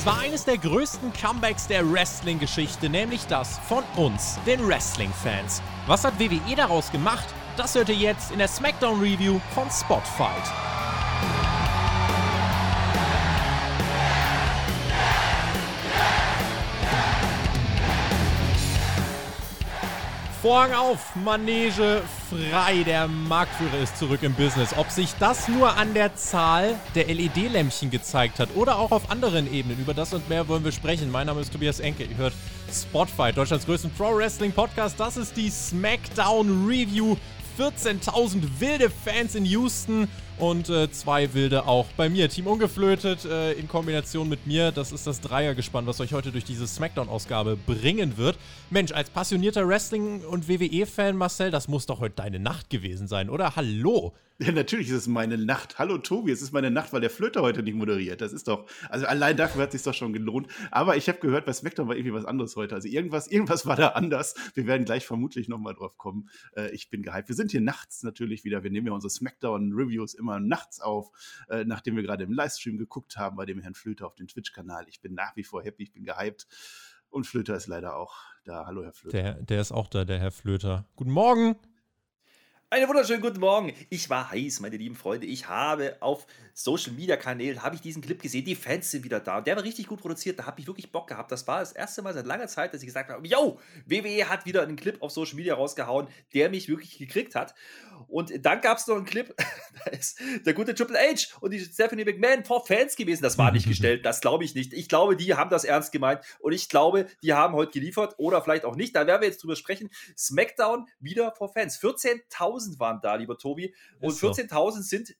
Es war eines der größten Comebacks der Wrestling-Geschichte, nämlich das von uns, den Wrestling-Fans. Was hat WWE daraus gemacht? Das hört ihr jetzt in der SmackDown-Review von Spotfight. Vorhang auf, Manege frei. Der Marktführer ist zurück im Business. Ob sich das nur an der Zahl der LED-Lämpchen gezeigt hat oder auch auf anderen Ebenen, über das und mehr wollen wir sprechen. Mein Name ist Tobias Enke. Ihr hört Spotfight, Deutschlands größten Pro-Wrestling-Podcast. Das ist die SmackDown Review. 14.000 wilde Fans in Houston und äh, zwei wilde auch bei mir. Team Ungeflötet äh, in Kombination mit mir. Das ist das Dreiergespann, was euch heute durch diese Smackdown-Ausgabe bringen wird. Mensch, als passionierter Wrestling- und WWE-Fan, Marcel, das muss doch heute deine Nacht gewesen sein, oder? Hallo! Ja, natürlich ist es meine Nacht. Hallo Tobi, es ist meine Nacht, weil der Flöter heute nicht moderiert. Das ist doch, also allein dafür hat es sich doch schon gelohnt. Aber ich habe gehört, bei SmackDown war irgendwie was anderes heute. Also irgendwas, irgendwas war da anders. Wir werden gleich vermutlich nochmal drauf kommen. Äh, ich bin gehypt. Wir sind hier nachts natürlich wieder. Wir nehmen ja unsere Smackdown-Reviews immer nachts auf, äh, nachdem wir gerade im Livestream geguckt haben bei dem Herrn Flöter auf dem Twitch-Kanal. Ich bin nach wie vor happy, ich bin gehypt. Und Flöter ist leider auch da. Hallo, Herr Flöter. Der, der ist auch da, der Herr Flöter. Guten Morgen. Einen wunderschönen guten Morgen. Ich war heiß, meine lieben Freunde. Ich habe auf Social Media Kanälen habe ich diesen Clip gesehen. Die Fans sind wieder da. Und der war richtig gut produziert. Da habe ich wirklich Bock gehabt. Das war das erste Mal seit langer Zeit, dass ich gesagt habe: Yo, WWE hat wieder einen Clip auf Social Media rausgehauen, der mich wirklich gekriegt hat. Und dann gab es noch einen Clip, da ist der gute Triple H und die Stephanie McMahon vor Fans gewesen. Das war nicht gestellt. Das glaube ich nicht. Ich glaube, die haben das ernst gemeint. Und ich glaube, die haben heute geliefert oder vielleicht auch nicht. Da werden wir jetzt drüber sprechen. SmackDown wieder vor Fans. 14.000 waren da, lieber Tobi. Und 14.000 sind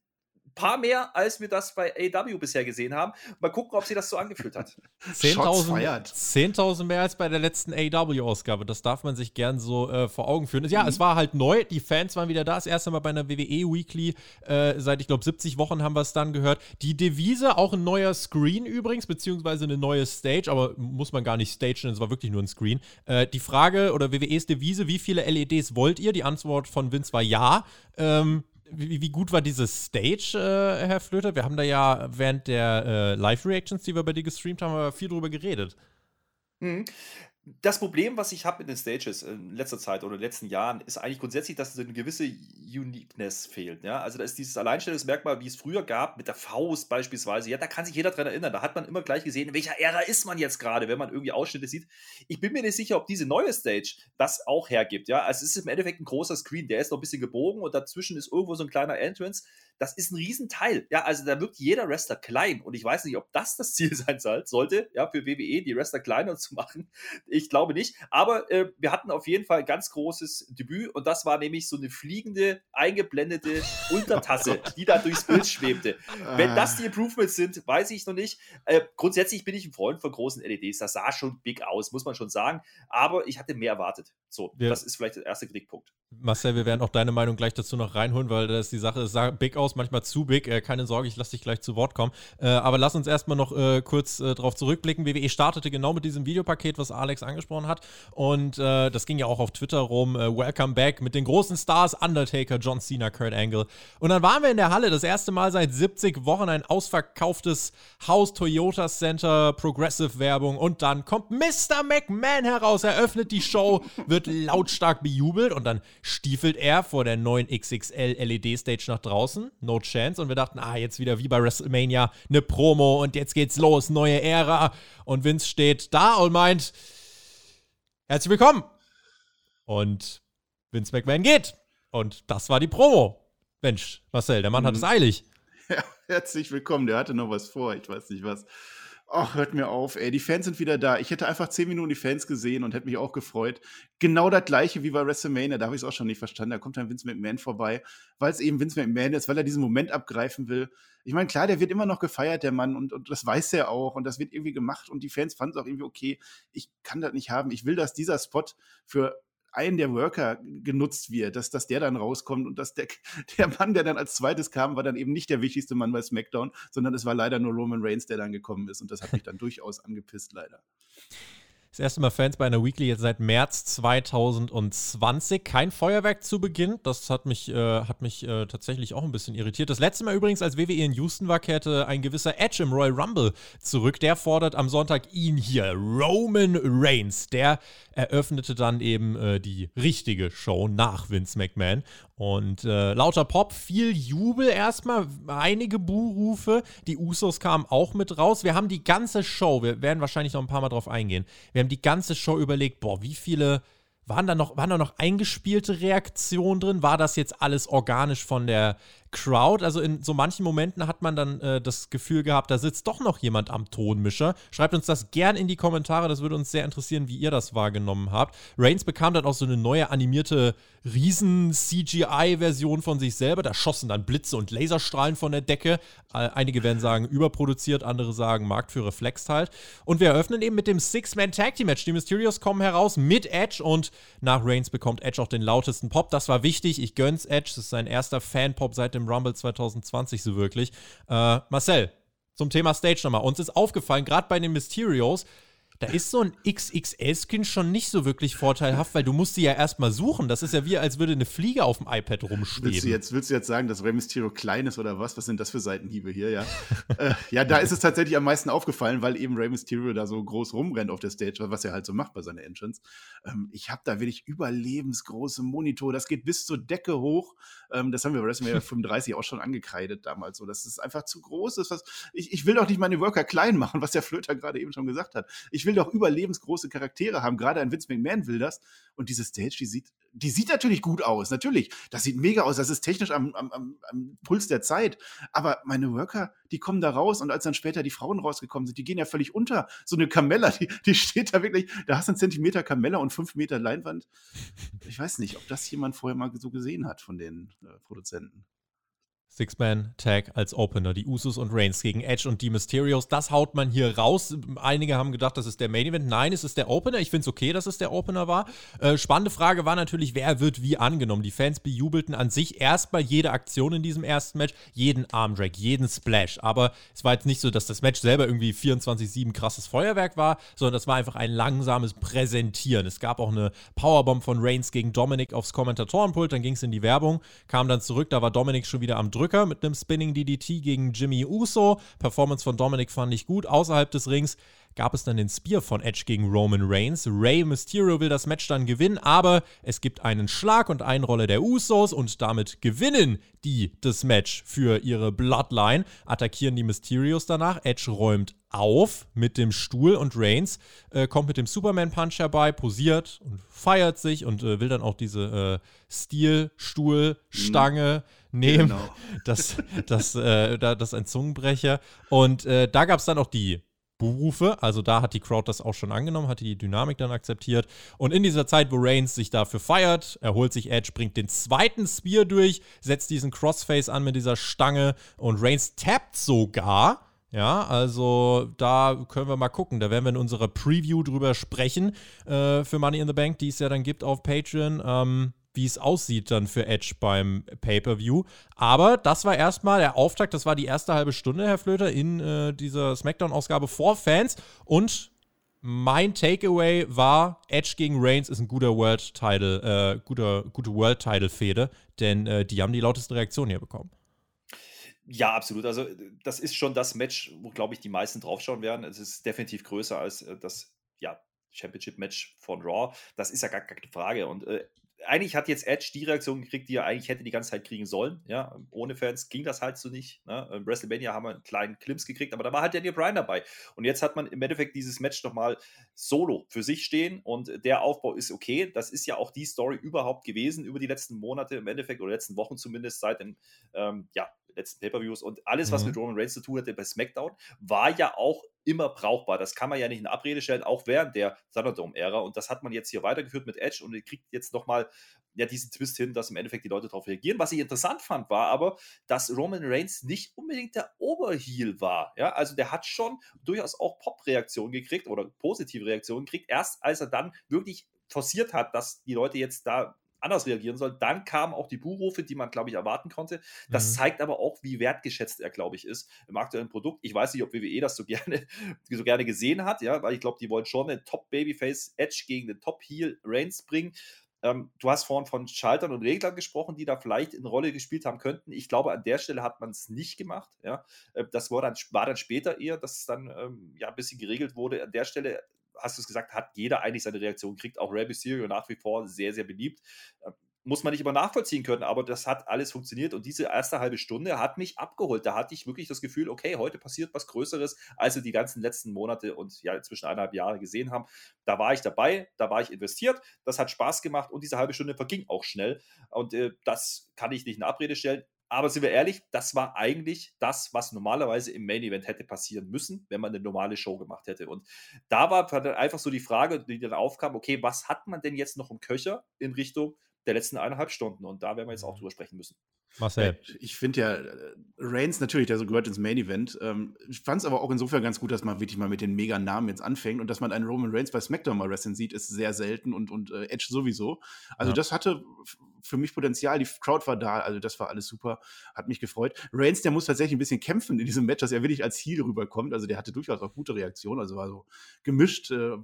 paar mehr, als wir das bei AW bisher gesehen haben. Mal gucken, ob sie das so angefühlt hat. 10.000 10 mehr als bei der letzten AW-Ausgabe. Das darf man sich gern so äh, vor Augen führen. Ja, mhm. es war halt neu. Die Fans waren wieder da. Das erste Mal bei einer WWE Weekly. Äh, seit, ich glaube, 70 Wochen haben wir es dann gehört. Die Devise, auch ein neuer Screen übrigens, beziehungsweise eine neue Stage, aber muss man gar nicht stagen, es war wirklich nur ein Screen. Äh, die Frage oder WWEs Devise, wie viele LEDs wollt ihr? Die Antwort von Vince war ja. Ähm, wie, wie, gut war diese Stage, äh, Herr Flöter? Wir haben da ja während der äh, Live-Reactions, die wir bei dir gestreamt haben, viel drüber geredet. Mhm. Das Problem, was ich habe mit den Stages in letzter Zeit oder in den letzten Jahren, ist eigentlich grundsätzlich, dass eine gewisse Uniqueness fehlt. Ja? Also da ist dieses Alleinstellungsmerkmal, wie es früher gab, mit der Faust beispielsweise. Ja, da kann sich jeder dran erinnern. Da hat man immer gleich gesehen, in welcher Ära ist man jetzt gerade, wenn man irgendwie Ausschnitte sieht. Ich bin mir nicht sicher, ob diese neue Stage das auch hergibt. Ja, also es ist im Endeffekt ein großer Screen, der ist noch ein bisschen gebogen und dazwischen ist irgendwo so ein kleiner Entrance das ist ein Riesenteil. Ja, also da wirkt jeder Wrestler klein. Und ich weiß nicht, ob das das Ziel sein sollte, ja, für WWE, die Wrestler kleiner zu machen. Ich glaube nicht. Aber äh, wir hatten auf jeden Fall ein ganz großes Debüt und das war nämlich so eine fliegende, eingeblendete Untertasse, die da durchs Bild schwebte. Wenn das die Improvements sind, weiß ich noch nicht. Äh, grundsätzlich bin ich ein Freund von großen LEDs. Das sah schon big aus, muss man schon sagen. Aber ich hatte mehr erwartet. So, ja. das ist vielleicht der erste Kritikpunkt. Marcel, wir werden auch deine Meinung gleich dazu noch reinholen, weil das die Sache sah big aus, manchmal zu big. Äh, keine Sorge, ich lasse dich gleich zu Wort kommen. Äh, aber lass uns erstmal noch äh, kurz äh, darauf zurückblicken. WWE startete genau mit diesem Videopaket, was Alex angesprochen hat. Und äh, das ging ja auch auf Twitter rum. Welcome back mit den großen Stars Undertaker, John Cena, Kurt Angle. Und dann waren wir in der Halle, das erste Mal seit 70 Wochen ein ausverkauftes Haus Toyota Center, Progressive Werbung. Und dann kommt Mr. McMahon heraus, eröffnet die Show, wird lautstark bejubelt und dann stiefelt er vor der neuen XXL LED-Stage nach draußen. No chance. Und wir dachten, ah, jetzt wieder wie bei WrestleMania eine Promo und jetzt geht's los, neue Ära. Und Vince steht da und meint, herzlich willkommen. Und Vince McMahon geht. Und das war die Promo. Mensch, Marcel, der Mann mhm. hat es eilig. Ja, herzlich willkommen. Der hatte noch was vor. Ich weiß nicht was. Ach, hört mir auf, ey. Die Fans sind wieder da. Ich hätte einfach zehn Minuten die Fans gesehen und hätte mich auch gefreut. Genau das gleiche wie bei WrestleMania. Da habe ich es auch schon nicht verstanden. Da kommt dann Vince McMahon vorbei, weil es eben Vince McMahon ist, weil er diesen Moment abgreifen will. Ich meine, klar, der wird immer noch gefeiert, der Mann, und, und das weiß er auch. Und das wird irgendwie gemacht. Und die Fans fanden es auch irgendwie okay. Ich kann das nicht haben. Ich will, dass dieser Spot für einen der Worker genutzt wird, dass, dass der dann rauskommt und dass der, der Mann, der dann als zweites kam, war dann eben nicht der wichtigste Mann bei SmackDown, sondern es war leider nur Roman Reigns, der dann gekommen ist und das hat mich dann durchaus angepisst, leider. Das erste Mal Fans bei einer Weekly jetzt seit März 2020. Kein Feuerwerk zu Beginn. Das hat mich, äh, hat mich äh, tatsächlich auch ein bisschen irritiert. Das letzte Mal übrigens, als WWE in Houston war, kehrte ein gewisser Edge im Royal Rumble zurück. Der fordert am Sonntag ihn hier, Roman Reigns. Der eröffnete dann eben äh, die richtige Show nach Vince McMahon. Und äh, lauter Pop, viel Jubel erstmal, einige Buhrufe. Die Usos kamen auch mit raus. Wir haben die ganze Show, wir werden wahrscheinlich noch ein paar Mal drauf eingehen. Wir haben die ganze Show überlegt, boah, wie viele waren da noch, waren da noch eingespielte Reaktionen drin? War das jetzt alles organisch von der Crowd. Also in so manchen Momenten hat man dann äh, das Gefühl gehabt, da sitzt doch noch jemand am Tonmischer. Schreibt uns das gern in die Kommentare, das würde uns sehr interessieren, wie ihr das wahrgenommen habt. Reigns bekam dann auch so eine neue animierte Riesen-CGI-Version von sich selber. Da schossen dann Blitze und Laserstrahlen von der Decke. Äh, einige werden sagen überproduziert, andere sagen Markt für Reflex halt. Und wir eröffnen eben mit dem Six-Man-Tag-Team-Match. Die Mysterios kommen heraus mit Edge und nach Reigns bekommt Edge auch den lautesten Pop. Das war wichtig. Ich gönn's Edge. Das ist sein erster Fan-Pop seit dem dem Rumble 2020 so wirklich. Äh, Marcel, zum Thema Stage nochmal. Uns ist aufgefallen, gerade bei den Mysterios, da ist so ein XXL-Skin schon nicht so wirklich vorteilhaft, weil du musst sie ja erstmal suchen. Das ist ja wie, als würde eine Fliege auf dem iPad rumschweben. Willst du jetzt, willst du jetzt sagen, dass Rey Mysterio klein ist oder was? Was sind das für Seitenhiebe hier, ja? äh, ja, da ist es tatsächlich am meisten aufgefallen, weil eben Rey Mysterio da so groß rumrennt auf der Stage, was er halt so macht bei seiner Entrance. Ähm, ich habe da wirklich überlebensgroße Monitor, das geht bis zur Decke hoch. Ähm, das haben wir bei WrestleMania 35 auch schon angekreidet damals so, dass es einfach zu groß ist. Was, ich, ich will doch nicht meine Worker klein machen, was der Flöter gerade eben schon gesagt hat. Ich will will doch überlebensgroße Charaktere haben. Gerade ein Vince McMahon will das. Und diese Stage, die sieht, die sieht natürlich gut aus. Natürlich. Das sieht mega aus. Das ist technisch am, am, am Puls der Zeit. Aber meine Worker, die kommen da raus. Und als dann später die Frauen rausgekommen sind, die gehen ja völlig unter. So eine Kamella, die, die steht da wirklich, da hast du einen Zentimeter Kamella und fünf Meter Leinwand. Ich weiß nicht, ob das jemand vorher mal so gesehen hat von den äh, Produzenten. Six-Man-Tag als Opener. Die Usos und Reigns gegen Edge und die Mysterios. Das haut man hier raus. Einige haben gedacht, das ist der Main-Event. Nein, es ist der Opener. Ich finde es okay, dass es der Opener war. Äh, spannende Frage war natürlich, wer wird wie angenommen? Die Fans bejubelten an sich erstmal jede Aktion in diesem ersten Match, jeden Armdrag, jeden Splash. Aber es war jetzt nicht so, dass das Match selber irgendwie 24-7 krasses Feuerwerk war, sondern das war einfach ein langsames Präsentieren. Es gab auch eine Powerbomb von Reigns gegen Dominic aufs Kommentatorenpult. Dann ging es in die Werbung, kam dann zurück. Da war Dominic schon wieder am Drücken. Drücker mit einem Spinning DDT gegen Jimmy Uso. Performance von Dominic fand ich gut. Außerhalb des Rings gab es dann den Spear von Edge gegen Roman Reigns. Rey Mysterio will das Match dann gewinnen, aber es gibt einen Schlag und eine Rolle der Usos und damit gewinnen die das Match für ihre Bloodline, attackieren die Mysterios danach. Edge räumt auf mit dem Stuhl und Reigns äh, kommt mit dem Superman Punch herbei, posiert und feiert sich und äh, will dann auch diese äh, Stilstuhlstange mhm. Nehmen. Genau. Das, das, äh, das ist ein Zungenbrecher. Und äh, da gab es dann auch die Buhrufe. Also da hat die Crowd das auch schon angenommen, hat die Dynamik dann akzeptiert. Und in dieser Zeit, wo Reigns sich dafür feiert, erholt sich Edge, bringt den zweiten Spear durch, setzt diesen Crossface an mit dieser Stange und Reigns tappt sogar. Ja, also da können wir mal gucken. Da werden wir in unserer Preview drüber sprechen äh, für Money in the Bank, die es ja dann gibt auf Patreon. Ähm, wie es aussieht dann für Edge beim Pay-Per-View. Aber das war erstmal der Auftakt, das war die erste halbe Stunde, Herr Flöter, in äh, dieser SmackDown-Ausgabe vor Fans. Und mein Takeaway war, Edge gegen Reigns ist ein guter World-Title, äh, guter, gute World-Title-Fehde, denn äh, die haben die lauteste Reaktion hier bekommen. Ja, absolut. Also, das ist schon das Match, wo, glaube ich, die meisten draufschauen werden. Es ist definitiv größer als äh, das ja, Championship-Match von Raw. Das ist ja gar keine Frage. Und äh, eigentlich hat jetzt Edge die Reaktion gekriegt, die er eigentlich hätte die ganze Zeit kriegen sollen. Ja, ohne Fans ging das halt so nicht. Ne? Im WrestleMania haben wir einen kleinen Klimps gekriegt, aber da war halt Daniel Bryan dabei. Und jetzt hat man im Endeffekt dieses Match nochmal solo für sich stehen und der Aufbau ist okay. Das ist ja auch die Story überhaupt gewesen über die letzten Monate im Endeffekt oder letzten Wochen zumindest seit dem ähm, ja, letzten Pay-Per-Views und alles, was mhm. mit Roman Reigns zu tun hatte bei SmackDown, war ja auch immer brauchbar. Das kann man ja nicht in Abrede stellen, auch während der Thunderdome-Ära. Und das hat man jetzt hier weitergeführt mit Edge und kriegt jetzt nochmal ja, diesen Twist hin, dass im Endeffekt die Leute darauf reagieren. Was ich interessant fand, war aber, dass Roman Reigns nicht unbedingt der Oberheel war. Ja, also der hat schon durchaus auch Pop-Reaktionen gekriegt oder positive Reaktionen gekriegt, erst als er dann wirklich forciert hat, dass die Leute jetzt da anders reagieren soll. Dann kamen auch die Buhrufe, die man, glaube ich, erwarten konnte. Das mhm. zeigt aber auch, wie wertgeschätzt er, glaube ich, ist im aktuellen Produkt. Ich weiß nicht, ob WWE das so gerne, so gerne gesehen hat, ja, weil ich glaube, die wollen schon einen Top-Babyface-Edge gegen den Top-Heel Reigns bringen. Ähm, du hast vorhin von Schaltern und Reglern gesprochen, die da vielleicht eine Rolle gespielt haben könnten. Ich glaube, an der Stelle hat man es nicht gemacht. Ja? Äh, das war dann, war dann später eher, dass es dann ähm, ja, ein bisschen geregelt wurde. An der Stelle hast du es gesagt, hat jeder eigentlich seine Reaktion gekriegt. Auch Rey Mysterio nach wie vor sehr, sehr beliebt. Ähm, muss man nicht immer nachvollziehen können, aber das hat alles funktioniert und diese erste halbe Stunde hat mich abgeholt. Da hatte ich wirklich das Gefühl, okay, heute passiert was Größeres, als wir die ganzen letzten Monate und ja inzwischen eineinhalb Jahre gesehen haben. Da war ich dabei, da war ich investiert, das hat Spaß gemacht und diese halbe Stunde verging auch schnell und äh, das kann ich nicht in Abrede stellen. Aber sind wir ehrlich, das war eigentlich das, was normalerweise im Main Event hätte passieren müssen, wenn man eine normale Show gemacht hätte. Und da war dann einfach so die Frage, die dann aufkam, okay, was hat man denn jetzt noch im Köcher in Richtung der letzten eineinhalb Stunden. Und da werden wir jetzt auch mhm. drüber sprechen müssen. Marcel. Ich finde ja, äh, Reigns natürlich, der so gehört ins Main Event. Ähm, ich fand es aber auch insofern ganz gut, dass man wirklich mal mit den mega Namen jetzt anfängt und dass man einen Roman Reigns bei SmackDown mal wrestling sieht, ist sehr selten und, und äh, Edge sowieso. Also ja. das hatte für mich Potenzial. Die Crowd war da, also das war alles super, hat mich gefreut. Reigns, der muss tatsächlich ein bisschen kämpfen in diesem Match, dass er wirklich als Heel rüberkommt. Also der hatte durchaus auch gute Reaktionen, also war so gemischt. Äh,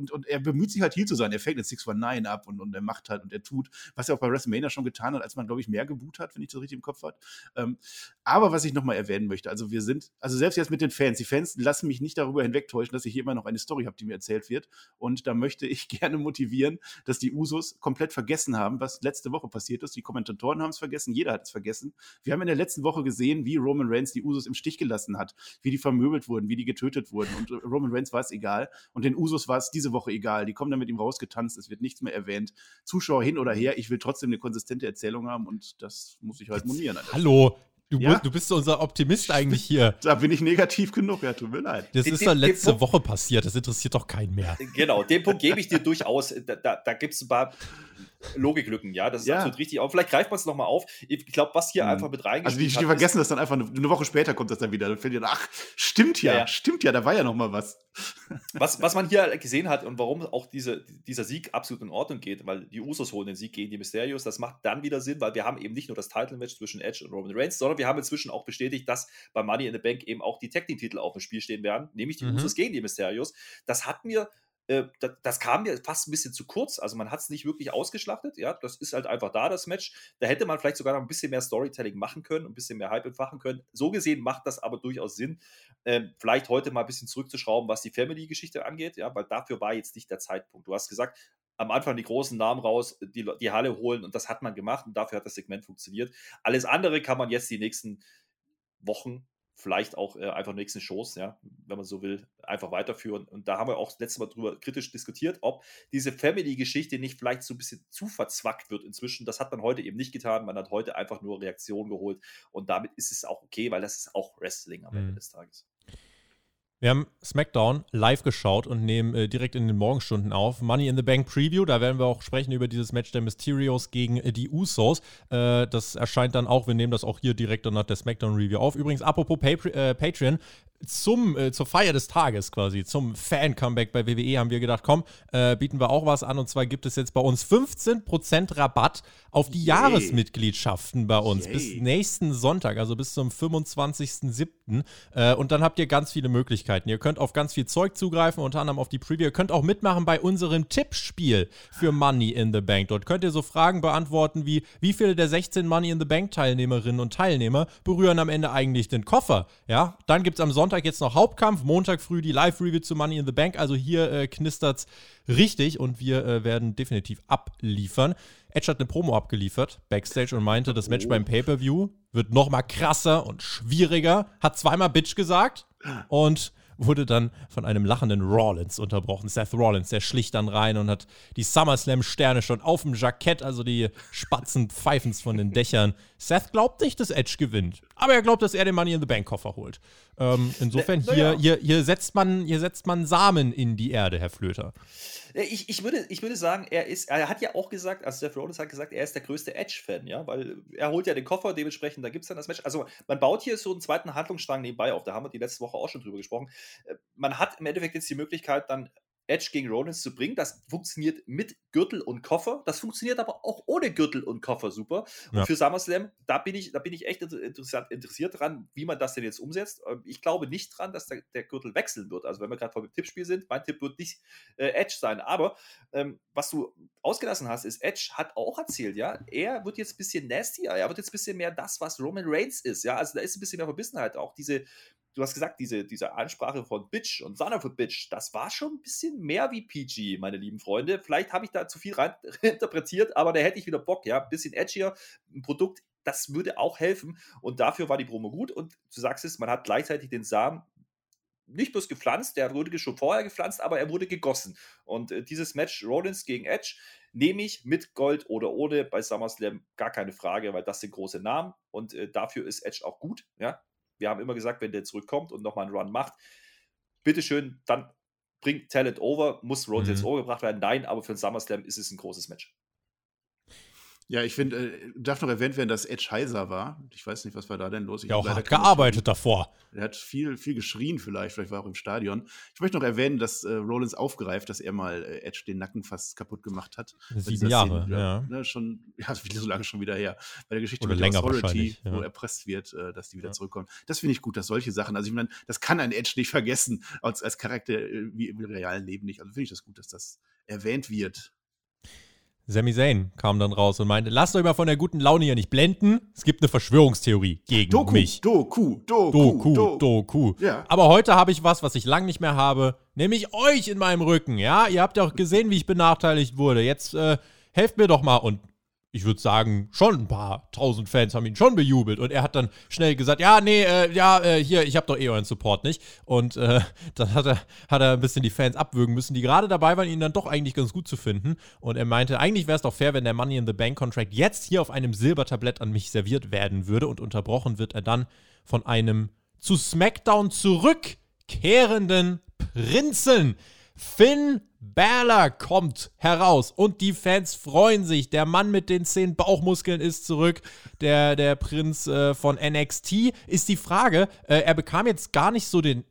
und, und er bemüht sich halt Heal zu sein. Er fängt eine 619 ab und, und er macht halt und er tut, was er auch bei WrestleMania schon getan hat, als man, glaube ich, mehr geboot hat, wenn ich das richtig im Kopf habe. Ähm, aber was ich nochmal erwähnen möchte, also wir sind, also selbst jetzt mit den Fans, die Fans lassen mich nicht darüber hinwegtäuschen, dass ich hier immer noch eine Story habe, die mir erzählt wird. Und da möchte ich gerne motivieren, dass die Usos komplett vergessen haben, was letzte Woche passiert ist. Die Kommentatoren haben es vergessen, jeder hat es vergessen. Wir haben in der letzten Woche gesehen, wie Roman Reigns die Usos im Stich gelassen hat, wie die vermöbelt wurden, wie die getötet wurden. Und Roman Reigns war es egal. Und den Usos war es diese Woche egal. Die kommen dann mit ihm rausgetanzt, es wird nichts mehr erwähnt. Zuschauer hin oder her, ich will trotzdem eine konsistente Erzählung haben und das muss ich halt monieren. Hallo, Du, ja? du, bist unser Optimist eigentlich hier. Da bin ich negativ genug, ja, tut mir leid. Das ist doch letzte Woche passiert, das interessiert doch keinen mehr. Genau, den Punkt gebe ich dir durchaus. Da, da, da gibt es ein paar Logiklücken, ja, das ist ja. absolut richtig. Aber vielleicht greift man es nochmal auf. Ich glaube, was hier mhm. einfach mit reingespielt Also die, die vergessen das dann einfach, eine, eine, Woche später kommt das dann wieder. Dann fällt ihr, ach, stimmt ja, ja, stimmt ja, da war ja noch mal was. was. Was man hier gesehen hat und warum auch diese, dieser Sieg absolut in Ordnung geht, weil die Usos holen den Sieg gegen die Mysterios, das macht dann wieder Sinn, weil wir haben eben nicht nur das Title-Match zwischen Edge und Roman Reigns, sondern wir haben inzwischen auch bestätigt, dass bei Money in the Bank eben auch die Tag-Team-Titel auf dem Spiel stehen werden, nämlich die mhm. Usos gegen die Mysterios. Das hat mir das, das, kam mir fast ein bisschen zu kurz. Also man hat es nicht wirklich ausgeschlachtet. Ja, das ist halt einfach da, das Match. Da hätte man vielleicht sogar noch ein bisschen mehr Storytelling machen können, ein bisschen mehr Hype entfachen können. So gesehen macht das aber durchaus Sinn, äh, vielleicht heute mal ein bisschen zurückzuschrauben, was die Family-Geschichte angeht, ja, weil dafür war jetzt nicht der Zeitpunkt. Du hast gesagt, am Anfang die großen Namen raus, die, die Halle holen und das hat man gemacht und dafür hat das Segment funktioniert. Alles andere kann man jetzt die nächsten Wochen vielleicht auch äh, einfach nächsten Shows, ja, wenn man so will, einfach weiterführen. Und da haben wir auch das letzte Mal drüber kritisch diskutiert, ob diese Family-Geschichte nicht vielleicht so ein bisschen zu verzwackt wird inzwischen. Das hat man heute eben nicht getan. Man hat heute einfach nur Reaktionen geholt und damit ist es auch okay, weil das ist auch Wrestling am mhm. Ende des Tages. Wir haben SmackDown live geschaut und nehmen äh, direkt in den Morgenstunden auf. Money in the Bank Preview, da werden wir auch sprechen über dieses Match der Mysterios gegen äh, die Usos. Äh, das erscheint dann auch, wir nehmen das auch hier direkt nach der SmackDown Review auf. Übrigens, apropos äh, Patreon, zum, äh, zur Feier des Tages quasi, zum Fan-Comeback bei WWE haben wir gedacht, komm, äh, bieten wir auch was an. Und zwar gibt es jetzt bei uns 15% Rabatt auf die Yay. Jahresmitgliedschaften bei uns Yay. bis nächsten Sonntag, also bis zum 25.07. Äh, und dann habt ihr ganz viele Möglichkeiten. Ihr könnt auf ganz viel Zeug zugreifen, unter anderem auf die Preview. Ihr könnt auch mitmachen bei unserem Tippspiel für Money in the Bank. Dort könnt ihr so Fragen beantworten wie, wie viele der 16 Money in the Bank Teilnehmerinnen und Teilnehmer berühren am Ende eigentlich den Koffer? Ja, dann gibt es am Sonntag Sonntag jetzt noch Hauptkampf, Montag früh die Live-Review zu Money in the Bank. Also hier äh, knistert's richtig und wir äh, werden definitiv abliefern. Edge hat eine Promo abgeliefert, Backstage, und meinte, das Match oh. beim Pay-Per-View wird noch mal krasser und schwieriger. Hat zweimal Bitch gesagt und wurde dann von einem lachenden Rollins unterbrochen. Seth Rollins, der schlicht dann rein und hat die SummerSlam-Sterne schon auf dem Jackett, also die Spatzen pfeifens von den Dächern. Seth glaubt nicht, dass Edge gewinnt, aber er glaubt, dass er den Money in the Bank Koffer holt. Ähm, insofern, hier, ja. hier, hier, setzt man, hier setzt man Samen in die Erde, Herr Flöter. Ich, ich, würde, ich würde sagen, er ist, er hat ja auch gesagt, also Seth Rollins hat gesagt, er ist der größte Edge-Fan, ja, weil er holt ja den Koffer, dementsprechend, da gibt es dann das Match. Also man baut hier so einen zweiten Handlungsstrang nebenbei auf, da haben wir die letzte Woche auch schon drüber gesprochen. Äh, man hat im Endeffekt jetzt die Möglichkeit, dann Edge gegen Rollins zu bringen. Das funktioniert mit Gürtel und Koffer. Das funktioniert aber auch ohne Gürtel und Koffer super. Und für SummerSlam, da bin ich, da bin ich echt interessant, interessiert dran, wie man das denn jetzt umsetzt. Ähm, ich glaube nicht dran, dass der, der Gürtel wechseln wird. Also wenn wir gerade vor dem Tippspiel sind, mein Tipp wird nicht äh, Edge sein. Aber ähm, was du ausgelassen hast, ist, Edge hat auch erzählt, ja, er wird jetzt ein bisschen nastier, er wird jetzt ein bisschen mehr das, was Roman Reigns ist. Ja, also da ist ein bisschen mehr Verbissenheit auch. Diese, du hast gesagt, diese, diese Ansprache von Bitch und Son of a Bitch, das war schon ein bisschen mehr wie PG, meine lieben Freunde. Vielleicht habe ich da zu viel rein interpretiert, aber da hätte ich wieder Bock, ja. Ein bisschen edgier, ein Produkt, das würde auch helfen. Und dafür war die Promo gut. Und du sagst es, man hat gleichzeitig den Samen nicht bloß gepflanzt, der wurde schon vorher gepflanzt, aber er wurde gegossen. Und äh, dieses Match Rollins gegen Edge nehme ich mit Gold oder ohne bei SummerSlam gar keine Frage, weil das sind große Namen und äh, dafür ist Edge auch gut. Ja, wir haben immer gesagt, wenn der zurückkommt und nochmal einen Run macht, bitteschön, dann bringt Talent over, muss Rhodes mhm. jetzt overgebracht werden. Nein, aber für den SummerSlam ist es ein großes Match. Ja, ich finde, äh, darf noch erwähnt werden, dass Edge heiser war. Ich weiß nicht, was war da denn los? Ich ja, auch hart gearbeitet davor. Er hat viel, viel geschrien vielleicht, vielleicht war er auch im Stadion. Ich möchte noch erwähnen, dass äh, Rollins aufgreift, dass er mal äh, Edge den Nacken fast kaputt gemacht hat. Sieben Jahre, Szene, ja. Ne, schon, ja, so lange schon wieder her. Bei der Geschichte Oder mit länger Authority, ja. wo erpresst wird, äh, dass die wieder ja. zurückkommen. Das finde ich gut, dass solche Sachen, also ich meine, das kann ein Edge nicht vergessen, als, als Charakter äh, wie im realen Leben nicht. Also finde ich das gut, dass das erwähnt wird. Sami Zayn kam dann raus und meinte, lasst euch mal von der guten Laune hier nicht blenden. Es gibt eine Verschwörungstheorie gegen Doku, mich. Doku, Doku, Doku, Doku. Ja. Aber heute habe ich was, was ich lange nicht mehr habe, nämlich euch in meinem Rücken. Ja, ihr habt ja auch gesehen, wie ich benachteiligt wurde. Jetzt äh, helft mir doch mal und ich würde sagen, schon ein paar tausend Fans haben ihn schon bejubelt. Und er hat dann schnell gesagt, ja, nee, äh, ja, äh, hier, ich habe doch eh euren Support nicht. Und äh, dann hat er, hat er ein bisschen die Fans abwürgen müssen, die gerade dabei waren, ihn dann doch eigentlich ganz gut zu finden. Und er meinte, eigentlich wäre es doch fair, wenn der Money in the Bank Contract jetzt hier auf einem Silbertablett an mich serviert werden würde. Und unterbrochen wird er dann von einem zu SmackDown zurückkehrenden Prinzen. Finn Balor kommt heraus und die Fans freuen sich. Der Mann mit den zehn Bauchmuskeln ist zurück. Der, der Prinz äh, von NXT ist die Frage. Äh, er bekam jetzt gar nicht so den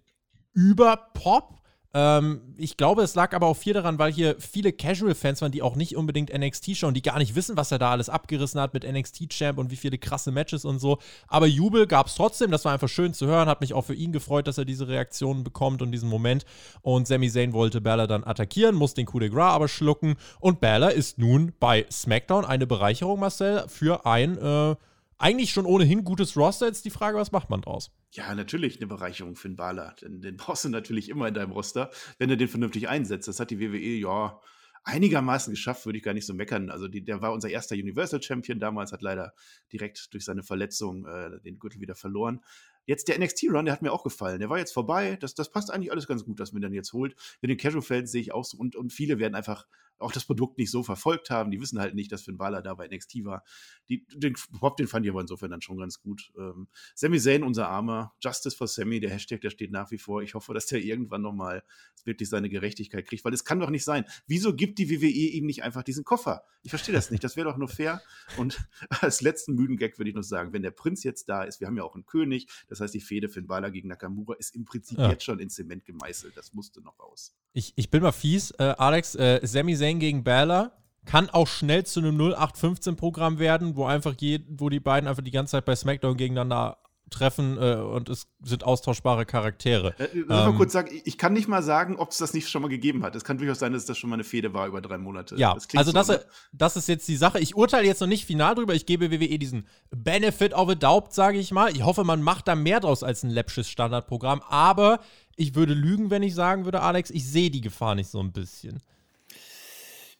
Überpop, ähm, ich glaube, es lag aber auch viel daran, weil hier viele Casual-Fans waren, die auch nicht unbedingt NXT schauen, die gar nicht wissen, was er da alles abgerissen hat mit NXT-Champ und wie viele krasse Matches und so. Aber Jubel gab es trotzdem, das war einfach schön zu hören, hat mich auch für ihn gefreut, dass er diese Reaktionen bekommt und diesen Moment. Und Sami Zayn wollte Balor dann attackieren, muss den Coup de Gras aber schlucken. Und Balor ist nun bei SmackDown eine Bereicherung, Marcel, für ein äh, eigentlich schon ohnehin gutes Roster. Jetzt die Frage, was macht man draus? Ja, natürlich eine Bereicherung für einen Baller. Den, den brauchst du natürlich immer in deinem Roster, wenn du den vernünftig einsetzt. Das hat die WWE, ja, einigermaßen geschafft, würde ich gar nicht so meckern. Also die, der war unser erster Universal Champion damals, hat leider direkt durch seine Verletzung äh, den Gürtel wieder verloren. Jetzt der NXT-Run, der hat mir auch gefallen. Der war jetzt vorbei. Das, das passt eigentlich alles ganz gut, dass man den jetzt holt. Mit den Casual-Fans sehe ich auch so. Und, und viele werden einfach auch das Produkt nicht so verfolgt haben. Die wissen halt nicht, dass Finn Balor da bei NXT war. Die, den Pop, den fand ich aber insofern dann schon ganz gut. Ähm, Sami Zayn, unser Armer. Justice for Sammy, der Hashtag, der steht nach wie vor. Ich hoffe, dass der irgendwann nochmal wirklich seine Gerechtigkeit kriegt, weil es kann doch nicht sein. Wieso gibt die WWE ihm nicht einfach diesen Koffer? Ich verstehe das nicht. Das wäre doch nur fair. Und als letzten müden Gag würde ich noch sagen, wenn der Prinz jetzt da ist, wir haben ja auch einen König, das heißt, die Fehde Finn Balor gegen Nakamura ist im Prinzip ja. jetzt schon ins Zement gemeißelt. Das musste noch raus. Ich, ich bin mal fies, äh, Alex. Äh, Sami Zayn gegen Balor kann auch schnell zu einem 0815-Programm werden, wo einfach je, wo die beiden einfach die ganze Zeit bei SmackDown gegeneinander treffen äh, und es sind austauschbare Charaktere. Äh, äh ähm, mal kurz sagen, ich kann nicht mal sagen, ob es das nicht schon mal gegeben hat. Es kann durchaus sein, dass das schon mal eine Fehde war über drei Monate. Ja, das also so, das, ne? das ist jetzt die Sache. Ich urteile jetzt noch nicht final drüber. Ich gebe WWE diesen Benefit of a Doubt, sage ich mal. Ich hoffe, man macht da mehr draus als ein läppsches Standardprogramm. Aber ich würde lügen, wenn ich sagen würde, Alex, ich sehe die Gefahr nicht so ein bisschen.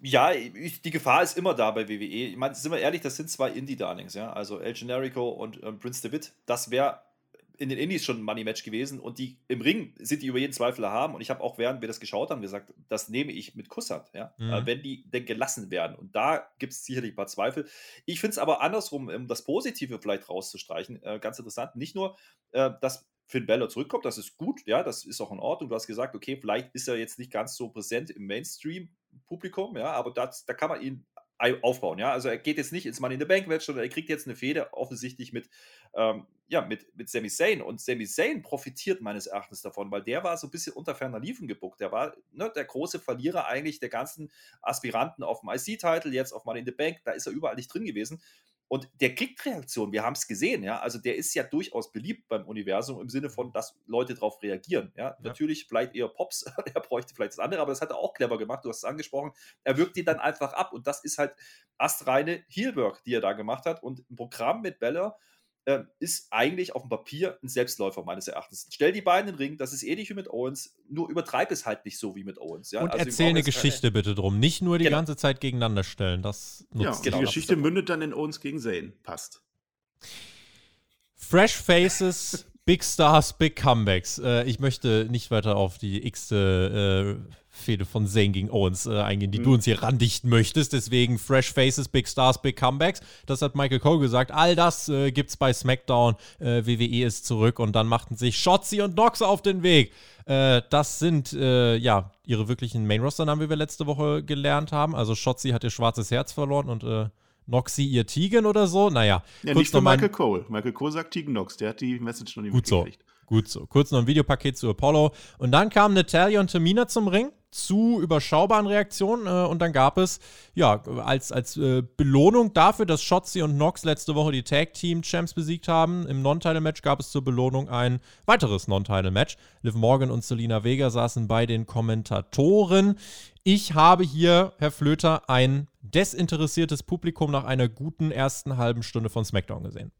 Ja, ich, die Gefahr ist immer da bei WWE. Ich meine, sind wir ehrlich, das sind zwei Indie-Darlings, ja. Also El Generico und ähm, Prince David. Das wäre in den Indies schon ein Money-Match gewesen und die im Ring sind die über jeden Zweifel haben. Und ich habe auch, während wir das geschaut haben, gesagt, das nehme ich mit Kusshand, ja. Mhm. Äh, wenn die denn gelassen werden. Und da gibt es sicherlich ein paar Zweifel. Ich finde es aber andersrum, um das Positive vielleicht rauszustreichen, äh, ganz interessant. Nicht nur, äh, dass Finn Balor zurückkommt, das ist gut, ja, das ist auch in Ordnung. Du hast gesagt, okay, vielleicht ist er jetzt nicht ganz so präsent im Mainstream, Publikum, ja, aber das, da kann man ihn aufbauen. Ja? Also er geht jetzt nicht ins Money in the Bank Match, sondern er kriegt jetzt eine Fehde offensichtlich mit, ähm, ja, mit, mit Sami Zayn. Und Sami Zayn profitiert meines Erachtens davon, weil der war so ein bisschen unter ferner Liefen gebuckt. Der war ne, der große Verlierer eigentlich der ganzen Aspiranten auf dem IC-Title, jetzt auf Money in the Bank. Da ist er überall nicht drin gewesen. Und der kriegt Reaktionen, wir haben es gesehen, ja. Also der ist ja durchaus beliebt beim Universum im Sinne von, dass Leute darauf reagieren. Ja? ja. Natürlich vielleicht eher Pops, er bräuchte vielleicht das andere, aber das hat er auch clever gemacht, du hast es angesprochen. Er wirkt ihn dann einfach ab und das ist halt astreine Heelwork, die er da gemacht hat. Und ein Programm mit Bella, äh, ist eigentlich auf dem Papier ein Selbstläufer meines Erachtens. Stell die beiden in den Ring, das ist ähnlich wie mit Owens, nur übertreib es halt nicht so wie mit Owens. Ja? Und also erzähl eine Geschichte keine... bitte drum, nicht nur die genau. ganze Zeit gegeneinander stellen. Das ja, genau, die Geschichte mündet dann in Owens gegen Zane. Passt. Fresh Faces, Big Stars, Big Comebacks. Äh, ich möchte nicht weiter auf die x-te äh, Fehde von Zane gegen Owens äh, eingehen, die mhm. du uns hier randichten möchtest. Deswegen Fresh Faces, Big Stars, Big Comebacks. Das hat Michael Cole gesagt. All das äh, gibt's bei SmackDown. Äh, WWE ist zurück und dann machten sich Shotzi und Nox auf den Weg. Äh, das sind äh, ja ihre wirklichen Main-Roster-Namen, wie wir letzte Woche gelernt haben. Also Shotzi hat ihr schwarzes Herz verloren und Noxy ihr Tegan oder so. Naja. Ja, nicht nur Michael Cole. Michael Cole sagt Tegan Nox. Der hat die Message noch nicht Gut so. Gut so. Kurz noch ein Videopaket zu Apollo. Und dann kamen Natalia und Tamina zum Ring zu überschaubaren Reaktionen. Äh, und dann gab es, ja, als, als äh, Belohnung dafür, dass Shotzi und Nox letzte Woche die Tag Team Champs besiegt haben, im Non-Title-Match gab es zur Belohnung ein weiteres Non-Title-Match. Liv Morgan und Selina Vega saßen bei den Kommentatoren. Ich habe hier, Herr Flöter, ein desinteressiertes Publikum nach einer guten ersten halben Stunde von SmackDown gesehen.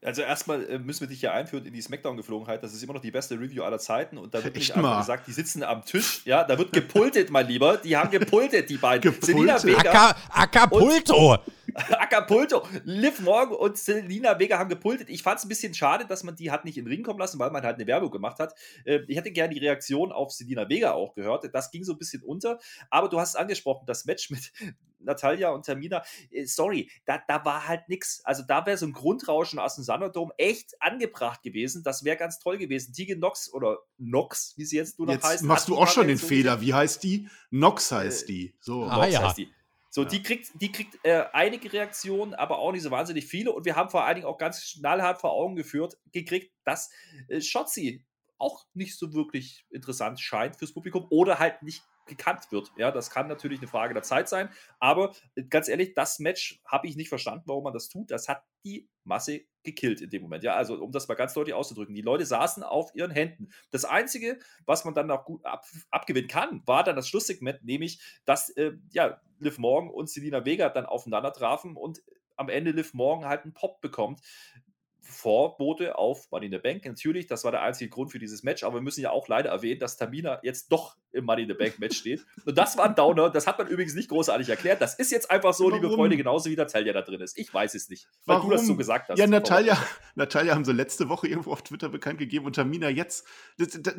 Also erstmal äh, müssen wir dich ja einführen in die Smackdown-Geflogenheit. Das ist immer noch die beste Review aller Zeiten. Und da wird nicht einfach gesagt, die sitzen am Tisch. Ja, da wird gepultet, mein Lieber. Die haben gepultet, die beiden. Gepultet. Selina Vega. Acapulto. Acapulto. Liv Morgan und Selina Vega haben gepultet. Ich fand es ein bisschen schade, dass man die hat nicht in den Ring kommen lassen, weil man halt eine Werbung gemacht hat. Äh, ich hätte gerne die Reaktion auf Selina Vega auch gehört. Das ging so ein bisschen unter. Aber du hast es angesprochen, das Match mit Natalia und Tamina, äh, sorry, da, da war halt nichts. Also da wäre so ein Grundrauschen aus dem Sanodom echt angebracht gewesen. Das wäre ganz toll gewesen. Tegan Nox oder Nox, wie sie jetzt nur noch jetzt heißt. Machst du auch schon den Fehler. Wie heißt die? Nox heißt äh, die. So. Ah, Nox ja. heißt die. So, ja. die kriegt, die kriegt äh, einige Reaktionen, aber auch nicht so wahnsinnig viele. Und wir haben vor allen Dingen auch ganz knallhart vor Augen geführt, gekriegt, dass äh, Shotzi auch nicht so wirklich interessant scheint fürs Publikum oder halt nicht gekannt wird. Ja, das kann natürlich eine Frage der Zeit sein, aber äh, ganz ehrlich, das Match habe ich nicht verstanden, warum man das tut. Das hat die Masse gekillt in dem Moment. Ja, also um das mal ganz deutlich auszudrücken, die Leute saßen auf ihren Händen. Das Einzige, was man dann noch gut ab, abgewinnen kann, war dann das Schlusssegment, nämlich, dass äh, ja, Liv Morgan und Selina Vega dann aufeinander trafen und am Ende Liv Morgan halt einen Pop bekommt, Vorbote auf Money in the Bank. Natürlich, das war der einzige Grund für dieses Match, aber wir müssen ja auch leider erwähnen, dass Tamina jetzt doch im Money in the Bank Match steht. Und das war ein Downer, das hat man übrigens nicht großartig erklärt. Das ist jetzt einfach so, Warum? liebe Freunde, genauso wie Natalia da drin ist. Ich weiß es nicht, weil Warum? du das so gesagt hast. Ja, Natalia, Natalia haben sie letzte Woche irgendwo auf Twitter bekannt gegeben und Tamina jetzt, das, das,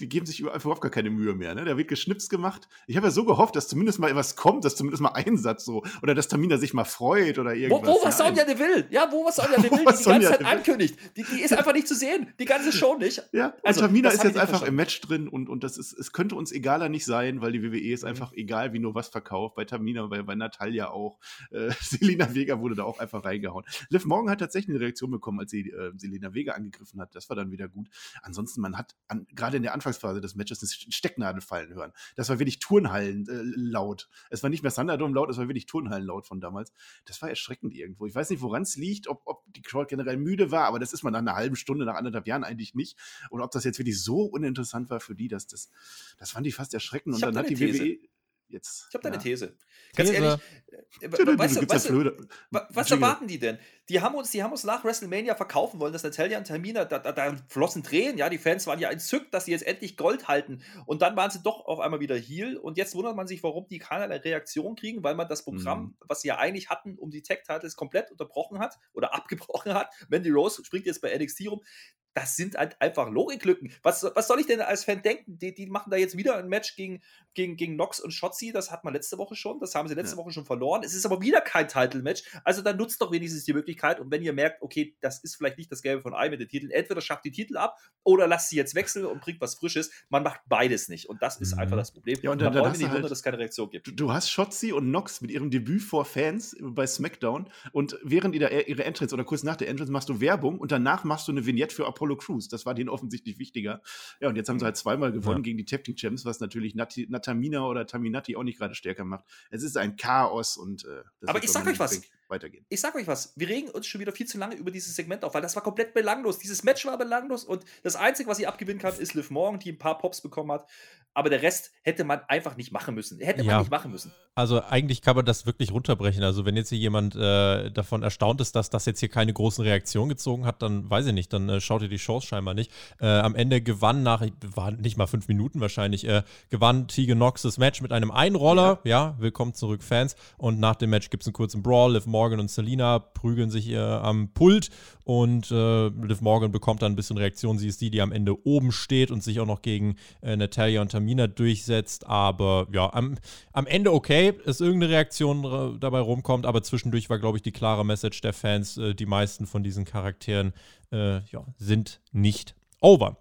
die geben sich überhaupt gar keine Mühe mehr. Ne? Da wird geschnipst gemacht. Ich habe ja so gehofft, dass zumindest mal was kommt, dass zumindest mal ein Satz so, oder dass Tamina sich mal freut oder irgendwas. Wo, wo was Sonja will? Ja, wo was Sonja will, die die ganze Zeit ankündigt. Die, die ist einfach nicht zu sehen. Die ganze Show nicht. Ja, also, Tamina ist jetzt einfach im Match drin und, und das ist, es könnte uns egaler nicht sein, weil die WWE ist mhm. einfach egal, wie nur was verkauft. Bei Tamina, bei, bei Natalia auch. Äh, Selina Vega wurde da auch einfach reingehauen. Liv Morgan hat tatsächlich eine Reaktion bekommen, als sie äh, Selina Vega angegriffen hat. Das war dann wieder gut. Ansonsten, man hat an, gerade in der Anfangsphase des Matches eine Stecknadel fallen hören. Das war wirklich Turnhallen äh, laut. Es war nicht mehr Thunderdome laut, es war wirklich Turnhallen laut von damals. Das war erschreckend irgendwo. Ich weiß nicht, woran es liegt, ob, ob die Crowd generell müde war, aber das ist man nach einer halben Stunde, nach anderthalb Jahren eigentlich nicht. Und ob das jetzt wirklich so uninteressant war für die, dass das, das fand ich fast erschreckend. Und dann hat die These. WWE jetzt. Ich habe da eine These. Ganz These. ehrlich, äh, weißt du, weißt du, was erwarten die denn? Die haben, uns, die haben uns nach WrestleMania verkaufen wollen, dass Natalia und Tamina, da, da, da flossen Tränen, ja, die Fans waren ja entzückt, dass sie jetzt endlich Gold halten und dann waren sie doch auf einmal wieder Heal und jetzt wundert man sich, warum die keinerlei Reaktion kriegen, weil man das Programm, mhm. was sie ja eigentlich hatten, um die Tech-Titles komplett unterbrochen hat oder abgebrochen hat. Mandy Rose springt jetzt bei NXT rum das sind halt einfach Logiklücken. Was, was soll ich denn als Fan denken? Die, die machen da jetzt wieder ein Match gegen, gegen, gegen Nox und Shotzi, das hat man letzte Woche schon, das haben sie letzte ja. Woche schon verloren. Es ist aber wieder kein Title-Match, also dann nutzt doch wenigstens die Möglichkeit und wenn ihr merkt, okay, das ist vielleicht nicht das Gelbe von Ei mit den Titeln, entweder schafft die Titel ab oder lasst sie jetzt wechseln und bringt was Frisches. Man macht beides nicht und das ist mhm. einfach das Problem. Ja, und dann, dann hast du halt, dass es keine Reaktion gibt. Du, du hast Shotzi und Nox mit ihrem Debüt vor Fans bei SmackDown und während ihrer, ihre Entrance oder kurz nach der Entrance machst du Werbung und danach machst du eine Vignette für Apollo Crews. Das war denen offensichtlich wichtiger. Ja, und jetzt haben sie halt zweimal gewonnen ja. gegen die Tag Team Champs, was natürlich Nati, Natamina oder Taminati auch nicht gerade stärker macht. Es ist ein Chaos und äh, Aber ich sag euch was. Weitergehen. Ich sag euch was, wir regen uns schon wieder viel zu lange über dieses Segment auf, weil das war komplett belanglos. Dieses Match war belanglos und das Einzige, was sie abgewinnen kann, ist Liv Morgan, die ein paar Pops bekommen hat. Aber der Rest hätte man einfach nicht machen müssen. Hätte ja. man nicht machen müssen. Also eigentlich kann man das wirklich runterbrechen. Also wenn jetzt hier jemand äh, davon erstaunt ist, dass das jetzt hier keine großen Reaktionen gezogen hat, dann weiß ich nicht, dann äh, schaut ihr die Shows scheinbar nicht. Äh, am Ende gewann nach, war nicht mal fünf Minuten wahrscheinlich, äh, gewann Tegan Nox das Match mit einem Einroller. Ja, ja willkommen zurück Fans. Und nach dem Match gibt es einen kurzen Brawl. Liv Morgan und Selina prügeln sich äh, am Pult und äh, Liv Morgan bekommt dann ein bisschen Reaktion. Sie ist die, die am Ende oben steht und sich auch noch gegen Natalia und Tamina durchsetzt. Aber ja, am, am Ende okay dass irgendeine Reaktion dabei rumkommt, aber zwischendurch war, glaube ich, die klare Message der Fans, äh, die meisten von diesen Charakteren äh, ja, sind nicht over.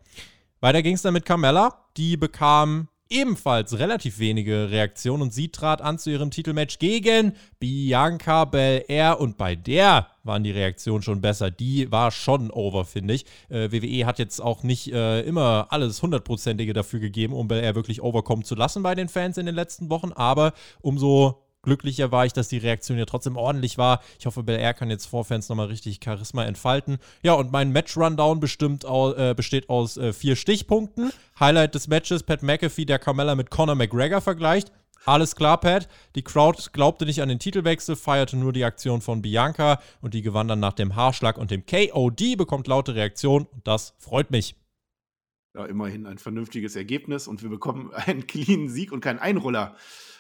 Weiter ging es dann mit Carmella, die bekam ebenfalls relativ wenige Reaktionen und sie trat an zu ihrem Titelmatch gegen Bianca Belair und bei der waren die Reaktionen schon besser. Die war schon over, finde ich. Äh, WWE hat jetzt auch nicht äh, immer alles hundertprozentige dafür gegeben, um Belair wirklich overkommen zu lassen bei den Fans in den letzten Wochen, aber umso glücklicher war ich, dass die Reaktion ja trotzdem ordentlich war. Ich hoffe, Bel Air kann jetzt vor Fans nochmal richtig Charisma entfalten. Ja, und mein Match-Rundown äh, besteht aus äh, vier Stichpunkten. Highlight des Matches: Pat McAfee, der Carmella mit Conor McGregor vergleicht. Alles klar, Pat. Die Crowd glaubte nicht an den Titelwechsel, feierte nur die Aktion von Bianca und die gewann dann nach dem Haarschlag und dem KOD, bekommt laute Reaktion und das freut mich. Ja, immerhin ein vernünftiges Ergebnis und wir bekommen einen cleanen Sieg und keinen Einroller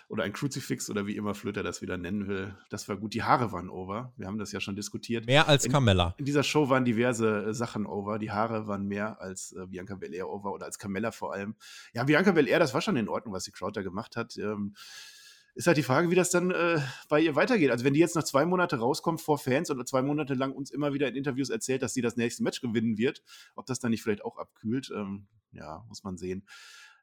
oder ein Kruzifix oder wie immer Flöter das wieder nennen will. Das war gut. Die Haare waren over. Wir haben das ja schon diskutiert. Mehr als Carmella. In, in dieser Show waren diverse äh, Sachen over. Die Haare waren mehr als äh, Bianca Belair over oder als Carmella vor allem. Ja, Bianca Belair, das war schon in Ordnung, was die Crowd da gemacht hat. Ähm, ist halt die Frage, wie das dann äh, bei ihr weitergeht. Also wenn die jetzt noch zwei Monate rauskommt vor Fans und zwei Monate lang uns immer wieder in Interviews erzählt, dass sie das nächste Match gewinnen wird, ob das dann nicht vielleicht auch abkühlt, ähm, ja, muss man sehen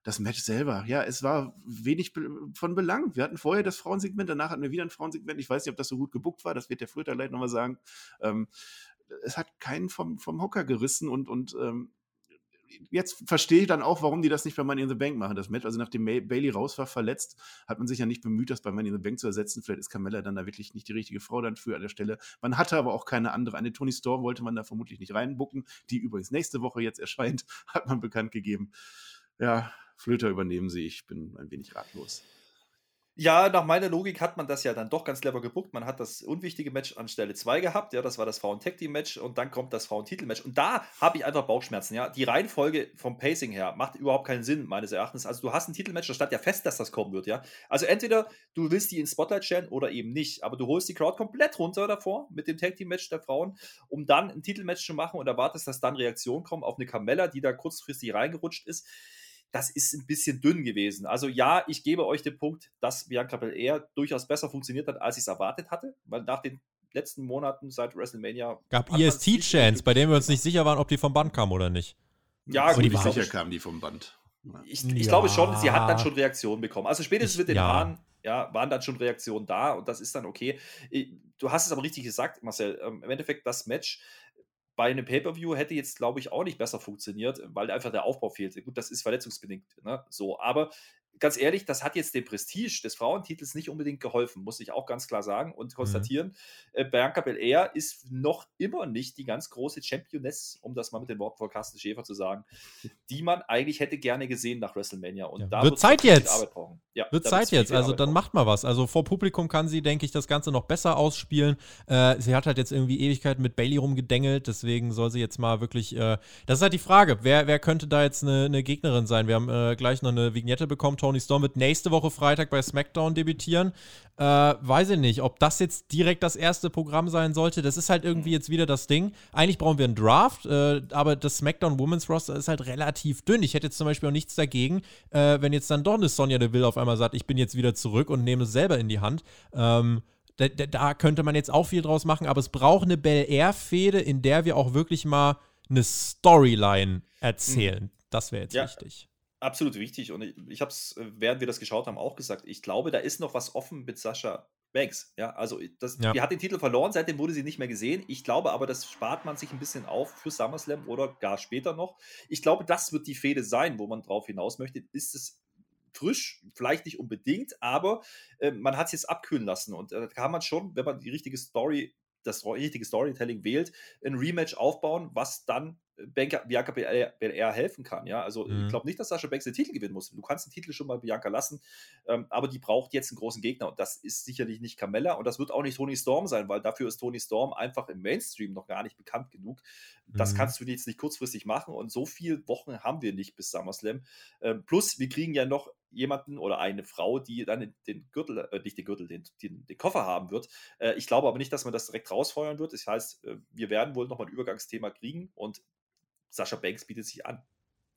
das Match selber, ja, es war wenig von Belang. Wir hatten vorher das Frauensegment, danach hatten wir wieder ein Frauensegment. Ich weiß nicht, ob das so gut gebuckt war, das wird der Flöter gleich nochmal sagen. Ähm, es hat keinen vom, vom Hocker gerissen und, und ähm, jetzt verstehe ich dann auch, warum die das nicht bei Money in the Bank machen, das Match. Also nachdem Bailey raus war, verletzt, hat man sich ja nicht bemüht, das bei Money in the Bank zu ersetzen. Vielleicht ist Carmella dann da wirklich nicht die richtige Frau dann für an der Stelle. Man hatte aber auch keine andere. Eine Tony Storm wollte man da vermutlich nicht reinbucken, die übrigens nächste Woche jetzt erscheint, hat man bekannt gegeben. Ja, Flöter übernehmen sie. Ich bin ein wenig ratlos. Ja, nach meiner Logik hat man das ja dann doch ganz clever gebuckt. Man hat das unwichtige Match an Stelle 2 gehabt, ja, das war das Frauen-Tag-Team-Match und dann kommt das Frauen-Titel-Match. Und da habe ich einfach Bauchschmerzen, ja. Die Reihenfolge vom Pacing her macht überhaupt keinen Sinn, meines Erachtens. Also du hast ein Titelmatch, da stand ja fest, dass das kommen wird, ja. Also entweder du willst die ins Spotlight stellen oder eben nicht. Aber du holst die Crowd komplett runter davor mit dem Tag-Team-Match der Frauen, um dann ein Titelmatch zu machen und erwartest, dass dann Reaktionen kommen auf eine Carmella, die da kurzfristig reingerutscht ist das ist ein bisschen dünn gewesen. Also ja, ich gebe euch den Punkt, dass Bianca Belair durchaus besser funktioniert hat, als ich es erwartet hatte, weil nach den letzten Monaten seit WrestleMania gab EST-Chance, bei denen wir uns nicht sicher waren, ob die vom Band kam oder nicht. Ja, gut, die sicher kamen die vom Band. Ich, ich ja. glaube schon, sie hat dann schon Reaktionen bekommen. Also spätestens mit den ja. Haaren ja, waren dann schon Reaktionen da und das ist dann okay. Du hast es aber richtig gesagt, Marcel. Ähm, Im Endeffekt, das Match bei einem Pay-Per-View hätte jetzt, glaube ich, auch nicht besser funktioniert, weil einfach der Aufbau fehlte. Gut, das ist verletzungsbedingt, ne? So, aber ganz ehrlich, das hat jetzt dem Prestige des Frauentitels nicht unbedingt geholfen, muss ich auch ganz klar sagen und mhm. konstatieren. Mhm. Bianca Belair ist noch immer nicht die ganz große Championess, um das mal mit den Worten von Carsten Schäfer zu sagen, die man eigentlich hätte gerne gesehen nach WrestleMania. Und ja, da wird Zeit jetzt. Ja, wird Zeit jetzt. Also dann brauchen. macht mal was. Also vor Publikum kann sie, denke ich, das Ganze noch besser ausspielen. Äh, sie hat halt jetzt irgendwie Ewigkeiten mit Bailey rumgedengelt, deswegen soll sie jetzt mal wirklich. Äh, das ist halt die Frage, wer, wer könnte da jetzt eine, eine Gegnerin sein? Wir haben äh, gleich noch eine Vignette bekommen Tony Storm wird nächste Woche Freitag bei SmackDown debütieren. Äh, weiß ich nicht, ob das jetzt direkt das erste Programm sein sollte. Das ist halt irgendwie jetzt wieder das Ding. Eigentlich brauchen wir einen Draft, äh, aber das SmackDown Women's Roster ist halt relativ dünn. Ich hätte jetzt zum Beispiel auch nichts dagegen, äh, wenn jetzt dann doch eine Sonja Deville auf einmal sagt, ich bin jetzt wieder zurück und nehme es selber in die Hand. Ähm, da, da, könnte man jetzt auch viel draus machen, aber es braucht eine Bel Air-Fehde, in der wir auch wirklich mal eine Storyline erzählen. Mhm. Das wäre jetzt ja. wichtig absolut wichtig. Und ich, ich habe es, äh, während wir das geschaut haben, auch gesagt. Ich glaube, da ist noch was offen mit Sascha Banks. Ja, also das, ja. die hat den Titel verloren, seitdem wurde sie nicht mehr gesehen. Ich glaube aber, das spart man sich ein bisschen auf für SummerSlam oder gar später noch. Ich glaube, das wird die Fehde sein, wo man drauf hinaus möchte. Ist es frisch, vielleicht nicht unbedingt, aber äh, man hat es jetzt abkühlen lassen und äh, da kann man schon, wenn man die richtige Story das richtige Storytelling wählt, ein Rematch aufbauen, was dann Bianca, Bianca Belair helfen kann. Ja, also mhm. ich glaube nicht, dass Sascha Banks den Titel gewinnen muss. Du kannst den Titel schon mal Bianca lassen, ähm, aber die braucht jetzt einen großen Gegner und das ist sicherlich nicht Carmella und das wird auch nicht Tony Storm sein, weil dafür ist Tony Storm einfach im Mainstream noch gar nicht bekannt genug. Das mhm. kannst du jetzt nicht kurzfristig machen und so viele Wochen haben wir nicht bis SummerSlam. Ähm, plus, wir kriegen ja noch jemanden oder eine Frau, die dann den Gürtel, äh, nicht den Gürtel, den, den, den Koffer haben wird. Äh, ich glaube aber nicht, dass man das direkt rausfeuern wird. Das heißt, äh, wir werden wohl nochmal ein Übergangsthema kriegen und Sascha Banks bietet sich an.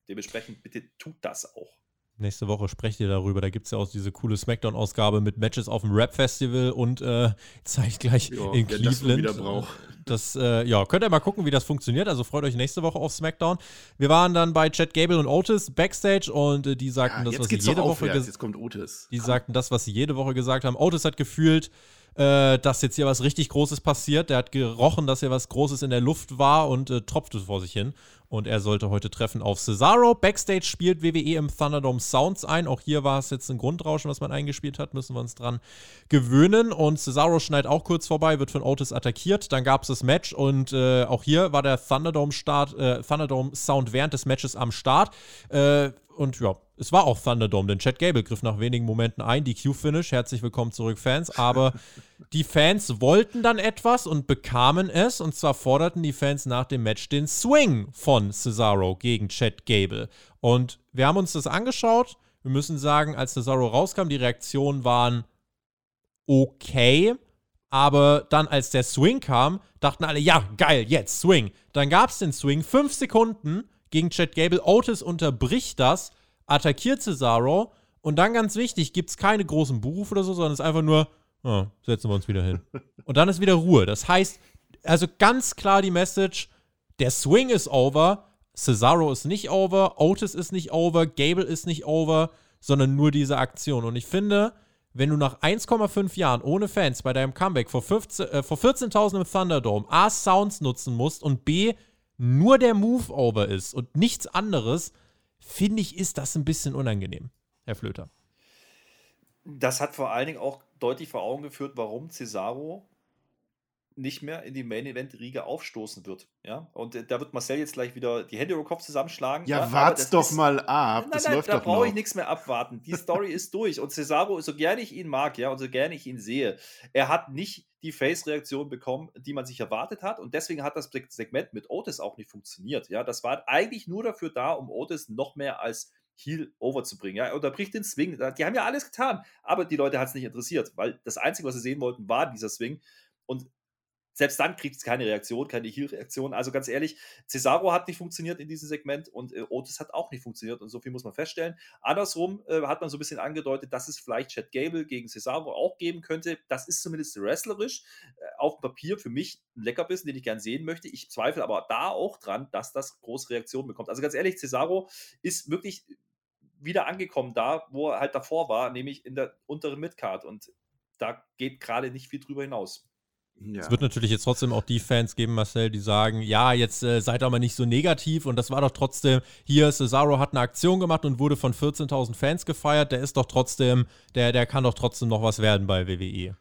Dementsprechend bitte tut das auch. Nächste Woche sprecht ihr darüber. Da gibt es ja auch diese coole Smackdown-Ausgabe mit Matches auf dem Rap-Festival und äh, zeigt gleich jo, in Cleveland. Das, braucht. das äh, ja, könnt ihr mal gucken, wie das funktioniert. Also freut euch nächste Woche auf Smackdown. Wir waren dann bei Chad Gable und Otis backstage und äh, die sagten ja, das, was sie jede Woche gesagt Jetzt kommt Otis. Die sagten das, was sie jede Woche gesagt haben. Otis hat gefühlt äh, dass jetzt hier was richtig Großes passiert. Der hat gerochen, dass hier was Großes in der Luft war und äh, tropfte vor sich hin. Und er sollte heute treffen auf Cesaro. Backstage spielt WWE im Thunderdome Sounds ein. Auch hier war es jetzt ein Grundrauschen, was man eingespielt hat. Müssen wir uns dran gewöhnen. Und Cesaro schneidet auch kurz vorbei, wird von Otis attackiert. Dann gab es das Match und äh, auch hier war der Thunderdome, Start, äh, Thunderdome Sound während des Matches am Start. Äh, und ja, es war auch Thunderdome, denn Chad Gable griff nach wenigen Momenten ein, die Q-Finish. Herzlich willkommen zurück, Fans. Aber die Fans wollten dann etwas und bekamen es. Und zwar forderten die Fans nach dem Match den Swing von Cesaro gegen Chad Gable. Und wir haben uns das angeschaut. Wir müssen sagen, als Cesaro rauskam, die Reaktionen waren okay. Aber dann, als der Swing kam, dachten alle, ja, geil, jetzt Swing. Dann gab es den Swing, fünf Sekunden gegen Chad Gable. Otis unterbricht das, attackiert Cesaro und dann ganz wichtig, gibt es keine großen Buchrufe oder so, sondern es ist einfach nur, oh, setzen wir uns wieder hin. Und dann ist wieder Ruhe. Das heißt, also ganz klar die Message, der Swing ist over, Cesaro ist nicht over, Otis ist nicht over, Gable ist nicht over, sondern nur diese Aktion. Und ich finde, wenn du nach 1,5 Jahren ohne Fans bei deinem Comeback vor, äh, vor 14.000 im Thunderdome A, Sounds nutzen musst und B, nur der Move-Over ist und nichts anderes, finde ich, ist das ein bisschen unangenehm, Herr Flöter. Das hat vor allen Dingen auch deutlich vor Augen geführt, warum Cesaro nicht mehr in die Main Event Riege aufstoßen wird. Ja, und äh, da wird Marcel jetzt gleich wieder die Hände über den Kopf zusammenschlagen. Ja, ja wart's doch ist, mal ab. Nein, das nein, läuft da brauche ich nichts mehr abwarten. Die Story ist durch. Und Cesaro, so gerne ich ihn mag, ja, und so gerne ich ihn sehe, er hat nicht die Face-Reaktion bekommen, die man sich erwartet hat. Und deswegen hat das Segment mit Otis auch nicht funktioniert. Ja, das war eigentlich nur dafür da, um Otis noch mehr als Heel overzubringen. Ja, er unterbricht den Swing. Die haben ja alles getan, aber die Leute hat es nicht interessiert, weil das Einzige, was sie sehen wollten, war dieser Swing. Und selbst dann kriegt es keine Reaktion, keine Heal-Reaktion. Also ganz ehrlich, Cesaro hat nicht funktioniert in diesem Segment und äh, Otis hat auch nicht funktioniert und so viel muss man feststellen. Andersrum äh, hat man so ein bisschen angedeutet, dass es vielleicht Chad Gable gegen Cesaro auch geben könnte. Das ist zumindest wrestlerisch äh, auf dem Papier für mich ein Leckerbissen, den ich gern sehen möchte. Ich zweifle aber da auch dran, dass das große Reaktionen bekommt. Also ganz ehrlich, Cesaro ist wirklich wieder angekommen da, wo er halt davor war, nämlich in der unteren Midcard und da geht gerade nicht viel drüber hinaus. Ja. Es wird natürlich jetzt trotzdem auch die Fans geben, Marcel, die sagen, ja, jetzt äh, seid aber nicht so negativ und das war doch trotzdem, hier Cesaro hat eine Aktion gemacht und wurde von 14.000 Fans gefeiert, der ist doch trotzdem, der, der kann doch trotzdem noch was werden bei WWE.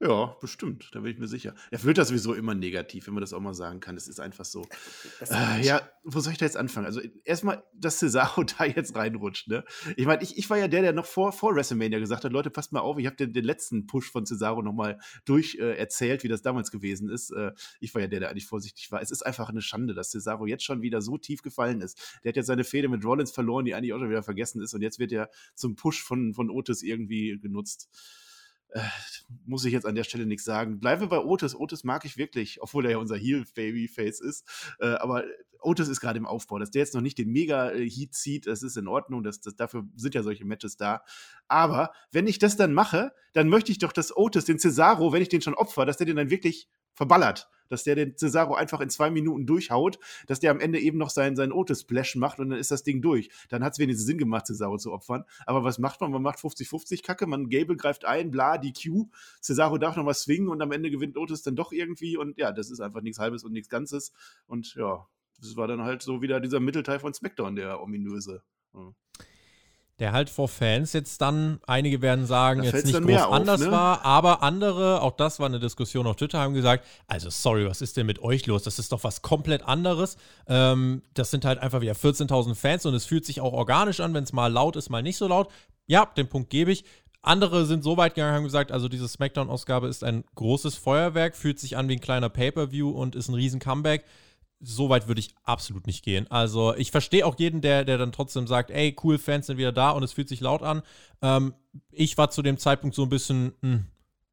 Ja, bestimmt, da bin ich mir sicher. Er wird das sowieso immer negativ, wenn man das auch mal sagen kann. Das ist einfach so. Äh, ja, wo soll ich da jetzt anfangen? Also erstmal, dass Cesaro da jetzt reinrutscht. Ne? Ich meine, ich, ich war ja der, der noch vor, vor WrestleMania gesagt hat, Leute, passt mal auf, ich habe den, den letzten Push von Cesaro nochmal durch äh, erzählt, wie das damals gewesen ist. Äh, ich war ja der, der eigentlich vorsichtig war. Es ist einfach eine Schande, dass Cesaro jetzt schon wieder so tief gefallen ist. Der hat jetzt seine Fehde mit Rollins verloren, die eigentlich auch schon wieder vergessen ist. Und jetzt wird er zum Push von, von Otis irgendwie genutzt äh, muss ich jetzt an der Stelle nichts sagen. Bleiben wir bei Otis. Otis mag ich wirklich, obwohl er ja unser Heel-Babyface ist. Äh, aber Otis ist gerade im Aufbau. Dass der jetzt noch nicht den Mega-Heat zieht, das ist in Ordnung. Das, das, dafür sind ja solche Matches da. Aber wenn ich das dann mache, dann möchte ich doch, dass Otis den Cesaro, wenn ich den schon opfer, dass der den dann wirklich verballert dass der den Cesaro einfach in zwei Minuten durchhaut, dass der am Ende eben noch seinen, seinen Otis-Splash macht und dann ist das Ding durch. Dann hat es wenigstens Sinn gemacht, Cesaro zu opfern. Aber was macht man? Man macht 50-50 Kacke, man Gable greift ein, bla, die Q. Cesaro darf noch was swingen und am Ende gewinnt Otis dann doch irgendwie und ja, das ist einfach nichts Halbes und nichts Ganzes. Und ja, das war dann halt so wieder dieser Mittelteil von SmackDown, der ominöse. Ja der halt vor Fans jetzt dann, einige werden sagen, da jetzt nicht groß auf, anders ne? war, aber andere, auch das war eine Diskussion auf Twitter, haben gesagt, also sorry, was ist denn mit euch los? Das ist doch was komplett anderes. Ähm, das sind halt einfach wieder 14.000 Fans und es fühlt sich auch organisch an, wenn es mal laut ist, mal nicht so laut. Ja, den Punkt gebe ich. Andere sind so weit gegangen, haben gesagt, also diese Smackdown-Ausgabe ist ein großes Feuerwerk, fühlt sich an wie ein kleiner Pay-Per-View und ist ein riesen Comeback so weit würde ich absolut nicht gehen. Also ich verstehe auch jeden, der, der dann trotzdem sagt, ey, cool, Fans sind wieder da und es fühlt sich laut an. Ähm, ich war zu dem Zeitpunkt so ein bisschen, mh, hm,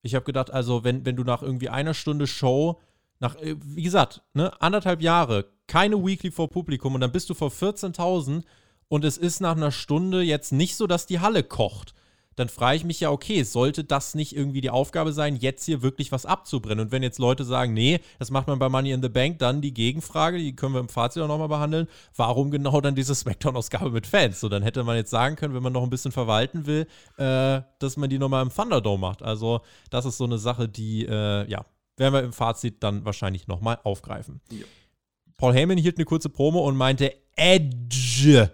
ich habe gedacht, also wenn, wenn du nach irgendwie einer Stunde Show, nach, äh, wie gesagt, ne, anderthalb Jahre, keine Weekly vor Publikum und dann bist du vor 14.000 und es ist nach einer Stunde jetzt nicht so, dass die Halle kocht dann frage ich mich ja, okay, sollte das nicht irgendwie die Aufgabe sein, jetzt hier wirklich was abzubrennen? Und wenn jetzt Leute sagen, nee, das macht man bei Money in the Bank, dann die Gegenfrage, die können wir im Fazit auch nochmal behandeln, warum genau dann diese Smackdown-Ausgabe mit Fans? So, dann hätte man jetzt sagen können, wenn man noch ein bisschen verwalten will, äh, dass man die nochmal im Thunderdome macht. Also, das ist so eine Sache, die, äh, ja, werden wir im Fazit dann wahrscheinlich nochmal aufgreifen. Ja. Paul Heyman hielt eine kurze Promo und meinte, Edge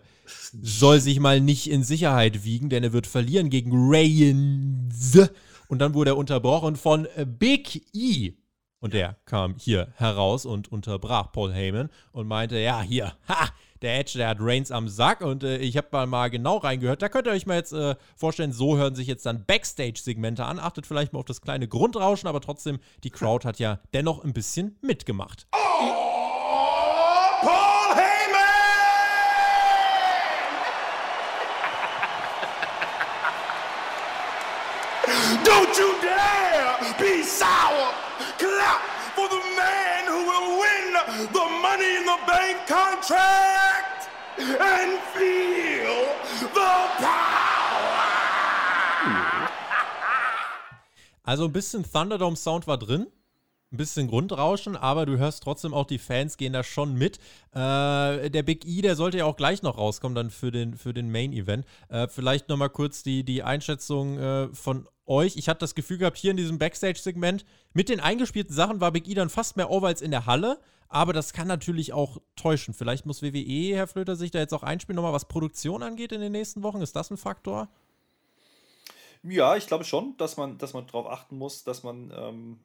soll sich mal nicht in Sicherheit wiegen, denn er wird verlieren gegen Reigns. Und dann wurde er unterbrochen von Big E. Und der kam hier heraus und unterbrach Paul Heyman und meinte, ja, hier, ha, der Edge, der hat Reigns am Sack und äh, ich habe mal, mal genau reingehört. Da könnt ihr euch mal jetzt äh, vorstellen, so hören sich jetzt dann Backstage-Segmente an. Achtet vielleicht mal auf das kleine Grundrauschen, aber trotzdem, die Crowd hat ja dennoch ein bisschen mitgemacht. Oh! Contract and feel the power. Also ein bisschen Thunderdome Sound war drin ein bisschen Grundrauschen, aber du hörst trotzdem auch, die Fans gehen da schon mit. Äh, der Big E, der sollte ja auch gleich noch rauskommen, dann für den, für den Main-Event. Äh, vielleicht nochmal kurz die, die Einschätzung äh, von euch. Ich hatte das Gefühl gehabt, hier in diesem Backstage-Segment, mit den eingespielten Sachen war Big E dann fast mehr over als in der Halle. Aber das kann natürlich auch täuschen. Vielleicht muss WWE, Herr Flöter, sich da jetzt auch einspielen, nochmal was Produktion angeht in den nächsten Wochen. Ist das ein Faktor? Ja, ich glaube schon, dass man, dass man darauf achten muss, dass man ähm,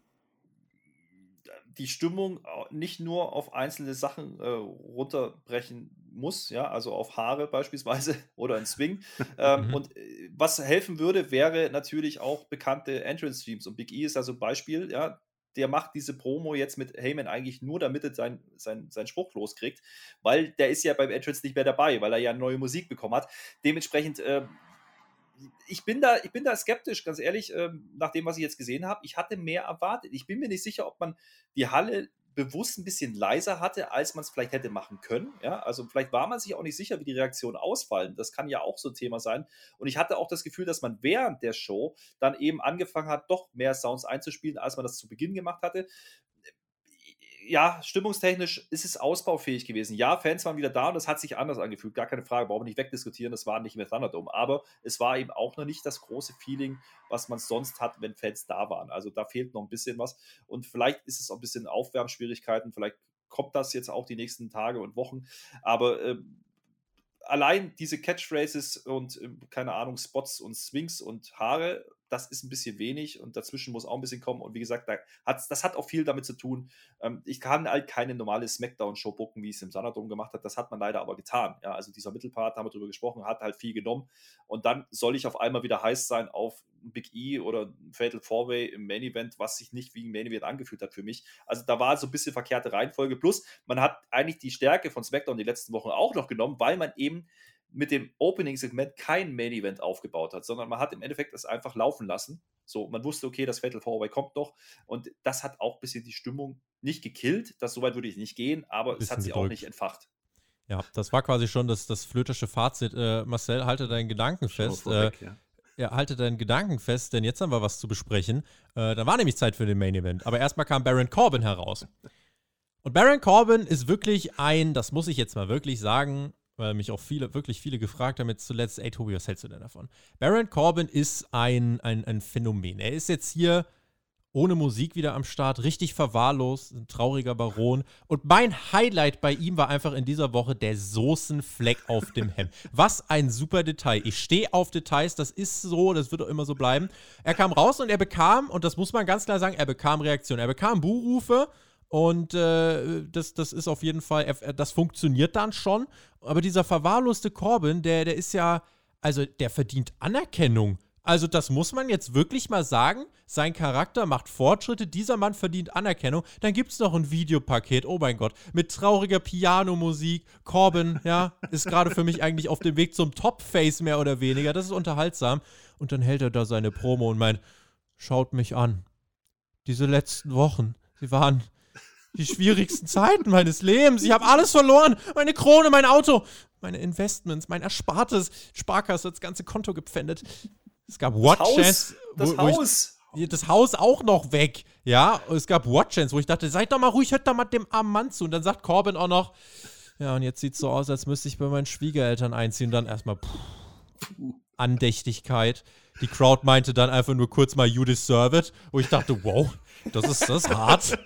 die Stimmung nicht nur auf einzelne Sachen äh, runterbrechen muss, ja, also auf Haare beispielsweise oder ein Swing. ähm, mhm. Und äh, was helfen würde, wäre natürlich auch bekannte Entrance-Streams. Und Big E ist also ein Beispiel, ja, der macht diese Promo jetzt mit Heyman eigentlich nur, damit er seinen sein, sein Spruch loskriegt, weil der ist ja beim Entrance nicht mehr dabei, weil er ja neue Musik bekommen hat. Dementsprechend äh, ich bin da, ich bin da skeptisch, ganz ehrlich, ähm, nach dem, was ich jetzt gesehen habe. Ich hatte mehr erwartet. Ich bin mir nicht sicher, ob man die Halle bewusst ein bisschen leiser hatte, als man es vielleicht hätte machen können. Ja, also vielleicht war man sich auch nicht sicher, wie die Reaktionen ausfallen. Das kann ja auch so ein Thema sein. Und ich hatte auch das Gefühl, dass man während der Show dann eben angefangen hat, doch mehr Sounds einzuspielen, als man das zu Beginn gemacht hatte ja, stimmungstechnisch ist es ausbaufähig gewesen. Ja, Fans waren wieder da und das hat sich anders angefühlt. Gar keine Frage, brauchen wir nicht wegdiskutieren. Das war nicht mehr Thunderdome. Aber es war eben auch noch nicht das große Feeling, was man sonst hat, wenn Fans da waren. Also da fehlt noch ein bisschen was. Und vielleicht ist es auch ein bisschen Aufwärmschwierigkeiten. Vielleicht kommt das jetzt auch die nächsten Tage und Wochen. Aber äh, allein diese Catchphrases und, äh, keine Ahnung, Spots und Swings und Haare, das ist ein bisschen wenig und dazwischen muss auch ein bisschen kommen. Und wie gesagt, da hat's, das hat auch viel damit zu tun. Ähm, ich kann halt keine normale Smackdown-Show bucken, wie es im Sanadom gemacht hat. Das hat man leider aber getan. Ja, also dieser Mittelpart, haben wir drüber gesprochen, hat halt viel genommen. Und dann soll ich auf einmal wieder heiß sein auf Big E oder Fatal Four-Way im Main Event, was sich nicht wie ein Main Event angefühlt hat für mich. Also da war so ein bisschen verkehrte Reihenfolge. Plus, man hat eigentlich die Stärke von SmackDown die letzten Wochen auch noch genommen, weil man eben mit dem Opening-Segment kein Main-Event aufgebaut hat, sondern man hat im Endeffekt das einfach laufen lassen. So, man wusste, okay, das Fatal Four-Way kommt noch und das hat auch ein bisschen die Stimmung nicht gekillt. Das soweit würde ich nicht gehen, aber es hat sie gedrückt. auch nicht entfacht. Ja, das war quasi schon das, das flötische Fazit. Äh, Marcel, halte deinen Gedanken fest. Vorweg, äh, ja. ja. halte deinen Gedanken fest, denn jetzt haben wir was zu besprechen. Äh, da war nämlich Zeit für den Main Event. Aber erstmal kam Baron Corbin heraus. Und Baron Corbin ist wirklich ein, das muss ich jetzt mal wirklich sagen, weil mich auch viele, wirklich viele gefragt haben jetzt zuletzt, ey Tobi, was hältst du denn davon? Baron Corbin ist ein, ein, ein Phänomen. Er ist jetzt hier ohne Musik wieder am Start, richtig verwahrlost, ein trauriger Baron. Und mein Highlight bei ihm war einfach in dieser Woche der Soßenfleck auf dem Hemd. Was ein super Detail. Ich stehe auf Details, das ist so, das wird auch immer so bleiben. Er kam raus und er bekam, und das muss man ganz klar sagen, er bekam Reaktionen. Er bekam Buhrufe und äh, das, das ist auf jeden Fall, das funktioniert dann schon. Aber dieser verwahrloste Corbin, der, der ist ja, also der verdient Anerkennung. Also das muss man jetzt wirklich mal sagen. Sein Charakter macht Fortschritte, dieser Mann verdient Anerkennung. Dann gibt es noch ein Videopaket, oh mein Gott, mit trauriger Pianomusik. Corbin, ja, ist gerade für mich eigentlich auf dem Weg zum Top-Face mehr oder weniger. Das ist unterhaltsam. Und dann hält er da seine Promo und meint, schaut mich an. Diese letzten Wochen, sie waren die schwierigsten Zeiten meines Lebens. Ich habe alles verloren. Meine Krone, mein Auto, meine Investments, mein Erspartes. Sparkasse, das ganze Konto gepfändet. Es gab Watchers. Das Haus. Ich, das Haus auch noch weg. Ja, es gab Watchens, wo ich dachte, seid doch mal ruhig, hört doch mal dem armen Mann zu. Und dann sagt Corbin auch noch, ja, und jetzt sieht es so aus, als müsste ich bei meinen Schwiegereltern einziehen. Und dann erstmal Andächtigkeit. Die Crowd meinte dann einfach nur kurz mal, you deserve it. Wo ich dachte, wow, das ist das hart.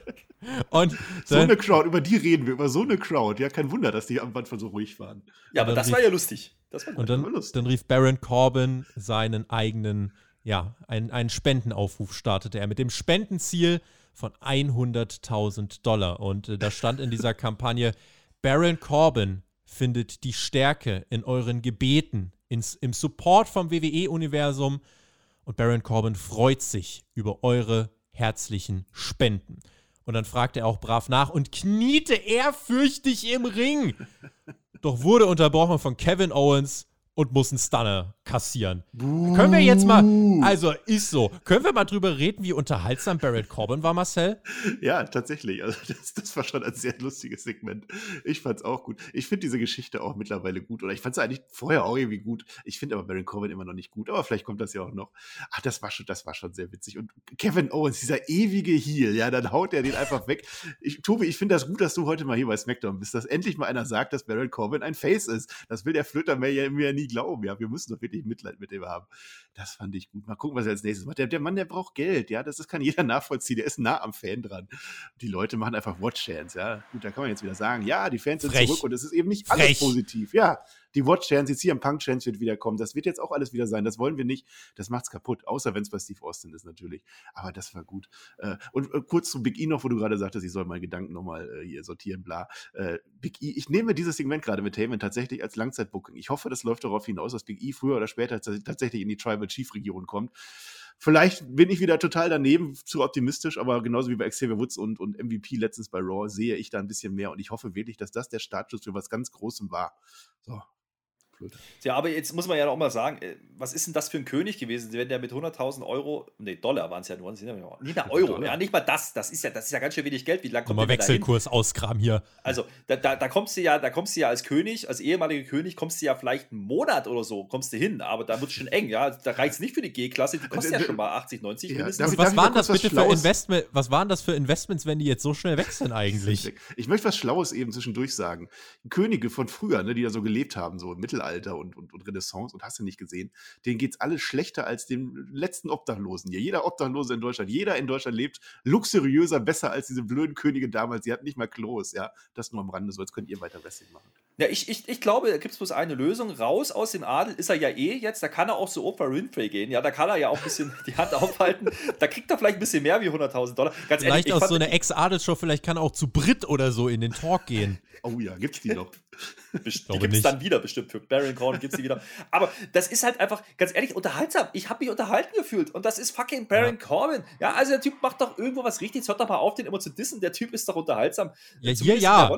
Und so eine Crowd, über die reden wir, über so eine Crowd. Ja, kein Wunder, dass die am Anfang so ruhig waren. Ja, aber das rief, war ja lustig. Das war und dann, dann, rief Baron Corbin seinen eigenen, ja, einen, einen Spendenaufruf startete er mit dem Spendenziel von 100.000 Dollar. Und äh, da stand in dieser Kampagne, Baron Corbin findet die Stärke in euren Gebeten, ins, im Support vom WWE-Universum. Und Baron Corbin freut sich über eure herzlichen Spenden. Und dann fragte er auch brav nach und kniete ehrfürchtig im Ring. Doch wurde unterbrochen von Kevin Owens und muss einen Stunner kassieren. Buh. Können wir jetzt mal, also ist so, können wir mal drüber reden, wie unterhaltsam Barrett Corbin war, Marcel? Ja, tatsächlich. Also das, das war schon ein sehr lustiges Segment. Ich fand's auch gut. Ich finde diese Geschichte auch mittlerweile gut. Oder ich fand's eigentlich vorher auch irgendwie gut. Ich finde aber Barrett Corbin immer noch nicht gut. Aber vielleicht kommt das ja auch noch. Ach, das war schon, das war schon sehr witzig. Und Kevin Owens, dieser ewige Heel, ja, dann haut er den einfach weg. Ich, Tobi, ich finde das gut, dass du heute mal hier bei SmackDown bist, dass endlich mal einer sagt, dass Barrett Corbin ein Face ist. Das will der Flöter mir ja, ja nie glauben. Ja, wir müssen doch wirklich Mitleid mit dem haben. Das fand ich gut. Mal gucken, was er als nächstes macht. Der, der Mann, der braucht Geld. Ja, das, das kann jeder nachvollziehen. Der ist nah am Fan dran. Die Leute machen einfach Watch-Chance. Ja, gut, da kann man jetzt wieder sagen, ja, die Fans sind Frech. zurück und es ist eben nicht alles Frech. positiv. Ja, die Watch-Chance, jetzt hier am Punk-Chance wird wiederkommen. Das wird jetzt auch alles wieder sein. Das wollen wir nicht. Das macht's kaputt. Außer wenn es bei Steve Austin ist, natürlich. Aber das war gut. Äh, und äh, kurz zu Big E noch, wo du gerade sagtest, ich soll meine Gedanken nochmal äh, hier sortieren, bla. Big E, ich nehme dieses Segment gerade mit Heyman tatsächlich als Langzeitbooking. Ich hoffe, das läuft darauf hinaus, dass Big E früher oder später tatsächlich in die Tribal Chief Region kommt. Vielleicht bin ich wieder total daneben, zu optimistisch, aber genauso wie bei Xavier Woods und, und MVP letztens bei Raw sehe ich da ein bisschen mehr und ich hoffe wirklich, dass das der Startschuss für was ganz Großem war. So, Blöd. Ja, aber jetzt muss man ja auch mal sagen, äh, was ist denn das für ein König gewesen, wenn der mit 100.000 Euro, nee, Dollar waren es ja nur, nicht mal Euro, ja, nicht mal das, das ist ja, das ist ja ganz schön wenig Geld. Wie lange kommt Mal Wechselkurs auskram hier. Also, da, da, da, kommst du ja, da kommst du ja als König, als ehemaliger König, kommst du ja vielleicht einen Monat oder so, kommst du hin, aber da wird es schon eng, ja. Da reicht es nicht für die G-Klasse, die kostet ja schon mal 80, 90 ja, mindestens. was waren das bitte für Investment, was waren das für Investments, wenn die jetzt so schnell wechseln eigentlich? ich möchte was Schlaues eben zwischendurch sagen. Könige von früher, ne, die da so gelebt haben, so im Mittelalter und, und, und Renaissance und hast du nicht gesehen, denen geht es alles schlechter als dem letzten Obdachlosen hier. Jeder Obdachlose in Deutschland, jeder in Deutschland lebt luxuriöser, besser als diese blöden Könige damals. Sie hatten nicht mal Klos, ja. Das nur am Rande, so jetzt könnt ihr weiter Wrestling machen. Ja, ich, ich, ich glaube, da gibt es bloß eine Lösung. Raus aus dem Adel ist er ja eh jetzt. Da kann er auch so Oprah Winfrey gehen. Ja, da kann er ja auch ein bisschen die Hand aufhalten. Da kriegt er vielleicht ein bisschen mehr wie 100.000 Dollar. Ganz vielleicht ehrlich, aus so einer Ex-Adelsshow, vielleicht kann er auch zu Brit oder so in den Talk gehen. Oh ja, gibt's die noch? Best die gibt es dann wieder bestimmt für Baron Corbin gibt es die wieder. Aber das ist halt einfach, ganz ehrlich, unterhaltsam. Ich habe mich unterhalten gefühlt und das ist fucking Baron ja. Corbin. Ja, also der Typ macht doch irgendwo was richtig. Hört doch mal auf, den immer zu dissen. Der Typ ist doch unterhaltsam. Ja, hier ja.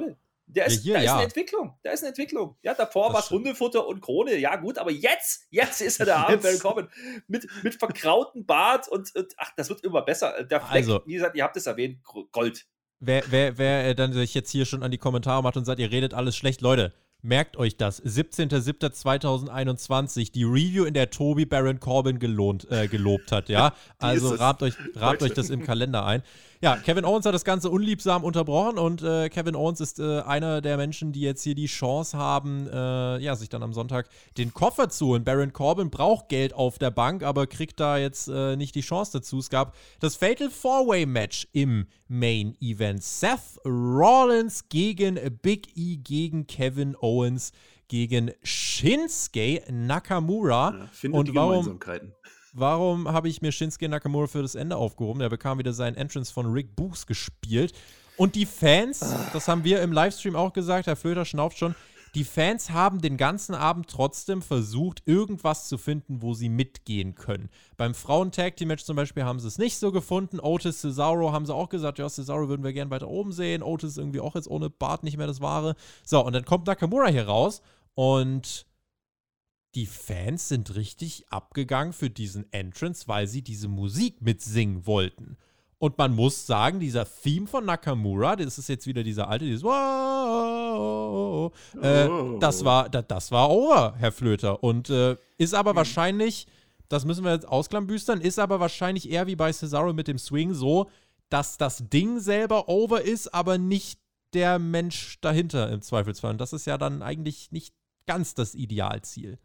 Der ist, ja, hier, da ist eine Entwicklung. Da ist eine Entwicklung. Ja, davor war es Hundefutter und Krone. Ja, gut, aber jetzt, jetzt ist er der Baron Corbin. Mit, mit verkrautem Bart und, und, ach, das wird immer besser. Der Fleck, also, wie gesagt, ihr habt es erwähnt, Gold. Wer, wer, wer äh, dann sich jetzt hier schon an die Kommentare macht und sagt, ihr redet alles schlecht, Leute, Merkt euch das. 17.07.2021, die Review, in der Tobi Baron Corbin gelohnt, äh, gelobt hat, ja. Also rahmt euch, rahmt euch das im Kalender ein. Ja, Kevin Owens hat das Ganze unliebsam unterbrochen und äh, Kevin Owens ist äh, einer der Menschen, die jetzt hier die Chance haben, äh, ja, sich dann am Sonntag den Koffer zu holen. Baron Corbin braucht Geld auf der Bank, aber kriegt da jetzt äh, nicht die Chance dazu. Es gab das Fatal Four-Way Match im Main Event. Seth Rollins gegen Big E gegen Kevin Owens gegen Shinsuke Nakamura. Ja, und die warum, Gemeinsamkeiten. Warum habe ich mir Shinsuke Nakamura für das Ende aufgehoben? Er bekam wieder seinen Entrance von Rick Books gespielt. Und die Fans, das haben wir im Livestream auch gesagt, Herr Flöter schnauft schon, die Fans haben den ganzen Abend trotzdem versucht, irgendwas zu finden, wo sie mitgehen können. Beim Frauen-Tag-Team-Match zum Beispiel haben sie es nicht so gefunden. Otis Cesaro haben sie auch gesagt, ja, Cesaro würden wir gerne weiter oben sehen. Otis irgendwie auch jetzt ohne Bart nicht mehr das Wahre. So, und dann kommt Nakamura hier raus und die Fans sind richtig abgegangen für diesen Entrance, weil sie diese Musik mitsingen wollten. Und man muss sagen, dieser Theme von Nakamura, das ist jetzt wieder dieser alte, dieses wow, äh, das war, das, das war over, Herr Flöter. Und äh, ist aber mhm. wahrscheinlich, das müssen wir jetzt ausklambüstern, ist aber wahrscheinlich eher wie bei Cesaro mit dem Swing so, dass das Ding selber over ist, aber nicht der Mensch dahinter im Zweifelsfall. Und das ist ja dann eigentlich nicht ganz das Idealziel.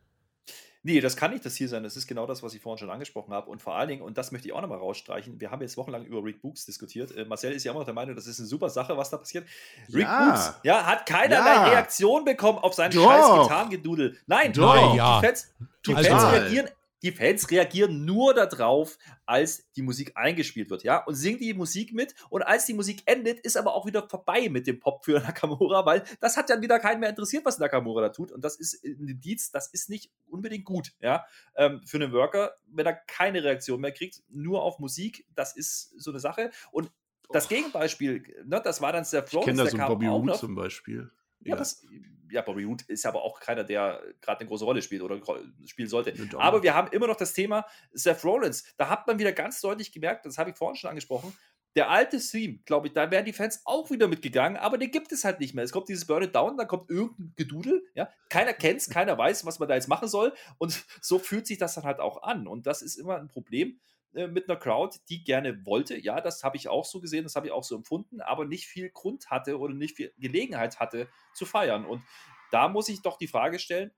Nee, das kann nicht das Ziel sein. Das ist genau das, was ich vorhin schon angesprochen habe. Und vor allen Dingen, und das möchte ich auch nochmal rausstreichen, wir haben jetzt wochenlang über Rick Books diskutiert. Äh, Marcel ist ja immer noch der Meinung, das ist eine super Sache, was da passiert. Rick ja. Books ja, hat keinerlei ja. Reaktion bekommen auf seinen Doch. scheiß Gitarrengedudel. Nein, Doch. Ja. die Fans, die Fans reagieren die Fans reagieren nur darauf, als die Musik eingespielt wird, ja, und singen die Musik mit. Und als die Musik endet, ist aber auch wieder vorbei mit dem Pop für Nakamura, weil das hat dann wieder keinen mehr interessiert, was Nakamura da tut. Und das ist ein Indiz, das ist nicht unbedingt gut, ja, ähm, für einen Worker, wenn er keine Reaktion mehr kriegt, nur auf Musik, das ist so eine Sache. Und das Gegenbeispiel, ne, das war dann Seth Rollins, ich kenne da so einen Bobby Roode zum Beispiel. Ja. Das, ja, Bobby Root ist aber auch keiner, der gerade eine große Rolle spielt oder spielen sollte. Aber wir haben immer noch das Thema Seth Rollins. Da hat man wieder ganz deutlich gemerkt, das habe ich vorhin schon angesprochen, der alte Theme, glaube ich, da wären die Fans auch wieder mitgegangen, aber den gibt es halt nicht mehr. Es kommt dieses Burn It Down, da kommt irgendein Gedudel, ja. Keiner kennt es, keiner weiß, was man da jetzt machen soll. Und so fühlt sich das dann halt auch an. Und das ist immer ein Problem äh, mit einer Crowd, die gerne wollte. Ja, das habe ich auch so gesehen, das habe ich auch so empfunden, aber nicht viel Grund hatte oder nicht viel Gelegenheit hatte zu feiern. Und da muss ich doch die Frage stellen,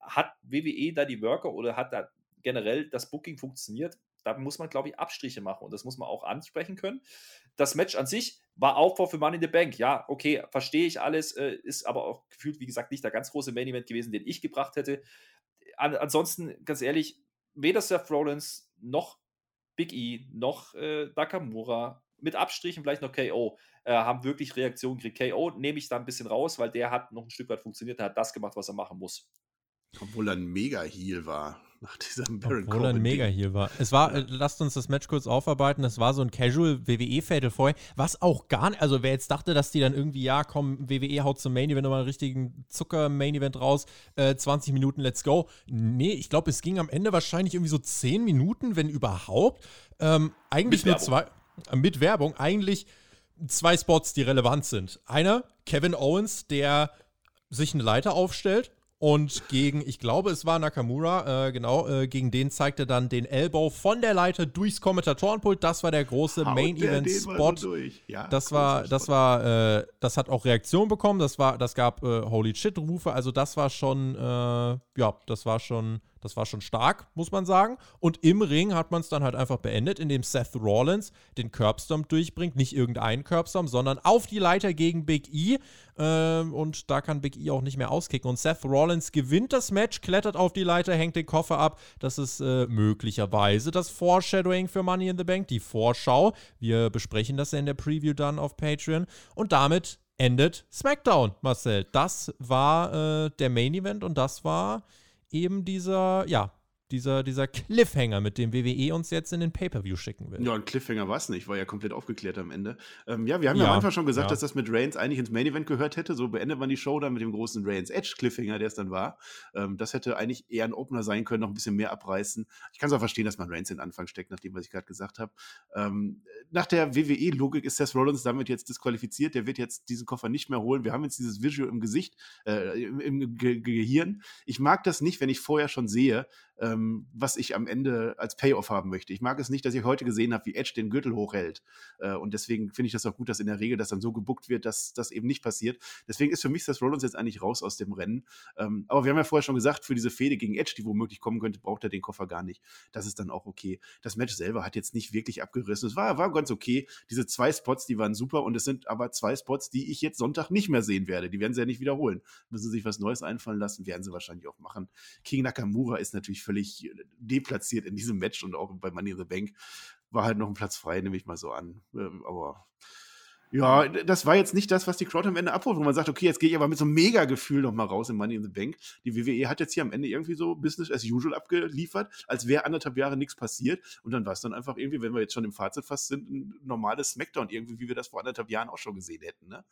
hat WWE da die Worker oder hat da generell das Booking funktioniert? Da muss man, glaube ich, Abstriche machen und das muss man auch ansprechen können. Das Match an sich war Aufbau für Money in the Bank. Ja, okay, verstehe ich alles, äh, ist aber auch gefühlt, wie gesagt, nicht der ganz große Main Event gewesen, den ich gebracht hätte. An, ansonsten, ganz ehrlich, weder Seth Rollins noch Big E noch äh, Nakamura, mit Abstrichen vielleicht noch KO, äh, haben wirklich Reaktionen gekriegt. KO nehme ich da ein bisschen raus, weil der hat noch ein Stück weit funktioniert, der hat das gemacht, was er machen muss. Obwohl er ein Mega-Heal war. Nach diesem Baron Obwohl er ein Mega-Heal war. Es war, äh, lasst uns das Match kurz aufarbeiten, es war so ein Casual WWE-Fatal vorher, was auch gar nicht, also wer jetzt dachte, dass die dann irgendwie, ja komm, WWE haut zum Main-Event nochmal einen richtigen Zucker-Main-Event raus, äh, 20 Minuten, let's go. Nee, ich glaube, es ging am Ende wahrscheinlich irgendwie so 10 Minuten, wenn überhaupt. Ähm, eigentlich nur zwei, äh, mit Werbung, eigentlich zwei Spots, die relevant sind. Einer, Kevin Owens, der sich eine Leiter aufstellt und gegen, ich glaube, es war Nakamura, äh, genau, äh, gegen den zeigte dann den Elbow von der Leiter durchs Kommentatorenpult. Das war der große Main Event Spot. So ja, das war, das war, äh, das hat auch Reaktion bekommen. Das war, das gab äh, Holy Shit Rufe. Also das war schon, äh, ja, das war schon Das war schon stark, muss man sagen. Und im Ring hat man es dann halt einfach beendet, indem Seth Rollins den Curbstomp durchbringt. Nicht irgendeinen Curbstomp, sondern auf die Leiter gegen Big E. Ähm, und da kann Big E auch nicht mehr auskicken. Und Seth Rollins gewinnt das Match, klettert auf die Leiter, hängt den Koffer ab. Das ist äh, möglicherweise das Foreshadowing für Money in the Bank, die Vorschau. Wir besprechen das ja in der Preview dann auf Patreon. Und damit endet SmackDown, Marcel. Das war äh, der Main Event und das war eben dieser, ja, dieser, dieser Cliffhanger, mit dem WWE uns jetzt in den Pay-Per-View schicken will. Ja, ein Cliffhanger war es nicht, war ja komplett aufgeklärt am Ende. Ähm, ja, wir haben ja, ja am Anfang schon gesagt, ja. dass das mit Reigns eigentlich ins Main Event gehört hätte. So beendet man die Show dann mit dem großen Reigns Edge Cliffhanger, der es dann war. Ähm, das hätte eigentlich eher ein Opener sein können, noch ein bisschen mehr abreißen. Ich kann es auch verstehen, dass man Reigns in den Anfang steckt, nach dem, was ich gerade gesagt habe. Ähm, nach der WWE-Logik ist Seth Rollins damit jetzt disqualifiziert. Der wird jetzt diesen Koffer nicht mehr holen. Wir haben jetzt dieses Visual im Gesicht, äh, im, im Ge Gehirn. Ich mag das nicht, wenn ich vorher schon sehe, ähm, was ich am Ende als Payoff haben möchte. Ich mag es nicht, dass ich heute gesehen habe, wie Edge den Gürtel hochhält. Äh, und deswegen finde ich das auch gut, dass in der Regel das dann so gebuckt wird, dass das eben nicht passiert. Deswegen ist für mich das Rollins jetzt eigentlich raus aus dem Rennen. Ähm, aber wir haben ja vorher schon gesagt, für diese Fehde gegen Edge, die womöglich kommen könnte, braucht er den Koffer gar nicht. Das ist dann auch okay. Das Match selber hat jetzt nicht wirklich abgerissen. Es war, war ganz okay. Diese zwei Spots, die waren super und es sind aber zwei Spots, die ich jetzt Sonntag nicht mehr sehen werde. Die werden sie ja nicht wiederholen. Müssen sie sich was Neues einfallen lassen, werden sie wahrscheinlich auch machen. King Nakamura ist natürlich völlig deplatziert in diesem Match und auch bei Money in the Bank war halt noch ein Platz frei, nehme ich mal so an. Ähm, aber ja, das war jetzt nicht das, was die Crowd am Ende abholt, wo man sagt, okay, jetzt gehe ich aber mit so einem Mega-Gefühl nochmal raus in Money in the Bank. Die WWE hat jetzt hier am Ende irgendwie so Business as usual abgeliefert, als wäre anderthalb Jahre nichts passiert. Und dann war es dann einfach irgendwie, wenn wir jetzt schon im Fazit fast sind, ein normales Smackdown, irgendwie, wie wir das vor anderthalb Jahren auch schon gesehen hätten. Ne?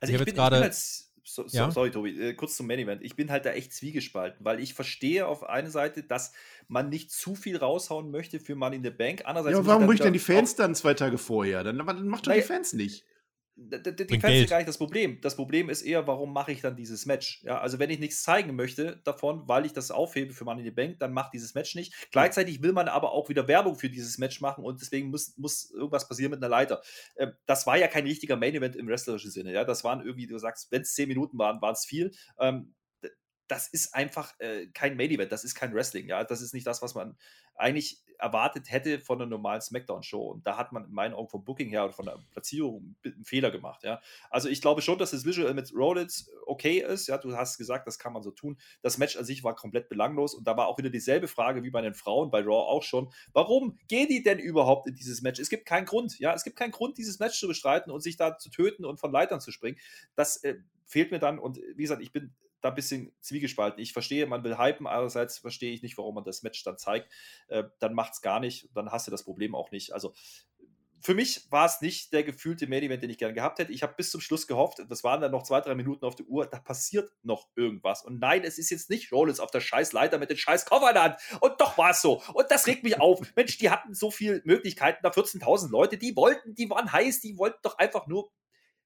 Also ich, ich, bin, ich bin als so, so, ja? sorry, Tobi, äh, kurz zum Main Event. Ich bin halt da echt zwiegespalten, weil ich verstehe auf eine Seite, dass man nicht zu viel raushauen möchte für Money in the Bank. Andererseits ja, warum möchten denn die Fans dann zwei Tage vorher? Dann, dann macht doch die Fans nicht. Die, die Fans sind gar nicht das Problem. Das Problem ist eher, warum mache ich dann dieses Match? Ja, also wenn ich nichts zeigen möchte davon, weil ich das aufhebe für Money in the Bank, dann macht dieses Match nicht. Gleichzeitig will man aber auch wieder Werbung für dieses Match machen und deswegen muss, muss irgendwas passieren mit einer Leiter. Ähm, das war ja kein richtiger Main Event im wrestlerischen Sinne. Ja, das waren irgendwie, du sagst, wenn es zehn Minuten waren, waren es viel. Ähm, das ist einfach äh, kein Main Event, das ist kein Wrestling, ja, das ist nicht das, was man eigentlich erwartet hätte von einer normalen Smackdown-Show. Und da hat man in meinen Augen vom Booking her oder von der Platzierung einen Fehler gemacht, ja. Also ich glaube schon, dass das Visual mit Rollins okay ist, ja, du hast gesagt, das kann man so tun. Das Match an sich war komplett belanglos und da war auch wieder dieselbe Frage wie bei den Frauen, bei Raw auch schon. Warum gehen die denn überhaupt in dieses Match? Es gibt keinen Grund, ja, es gibt keinen Grund, dieses Match zu bestreiten und sich da zu töten und von Leitern zu springen. Das äh, fehlt mir dann und wie gesagt, ich bin da ein bisschen zwiegespalten. Ich verstehe, man will hypen, andererseits verstehe ich nicht, warum man das Match dann zeigt. Äh, dann macht es gar nicht, dann hast du das Problem auch nicht. Also für mich war es nicht der gefühlte Main Event, den ich gerne gehabt hätte. Ich habe bis zum Schluss gehofft, das waren dann noch zwei, drei Minuten auf der Uhr, da passiert noch irgendwas. Und nein, es ist jetzt nicht Rollins auf der scheiß Leiter mit den scheiß Koffer in der Hand. Und doch war es so. Und das regt mich auf. Mensch, die hatten so viele Möglichkeiten, da 14.000 Leute, die wollten, die waren heiß, die wollten doch einfach nur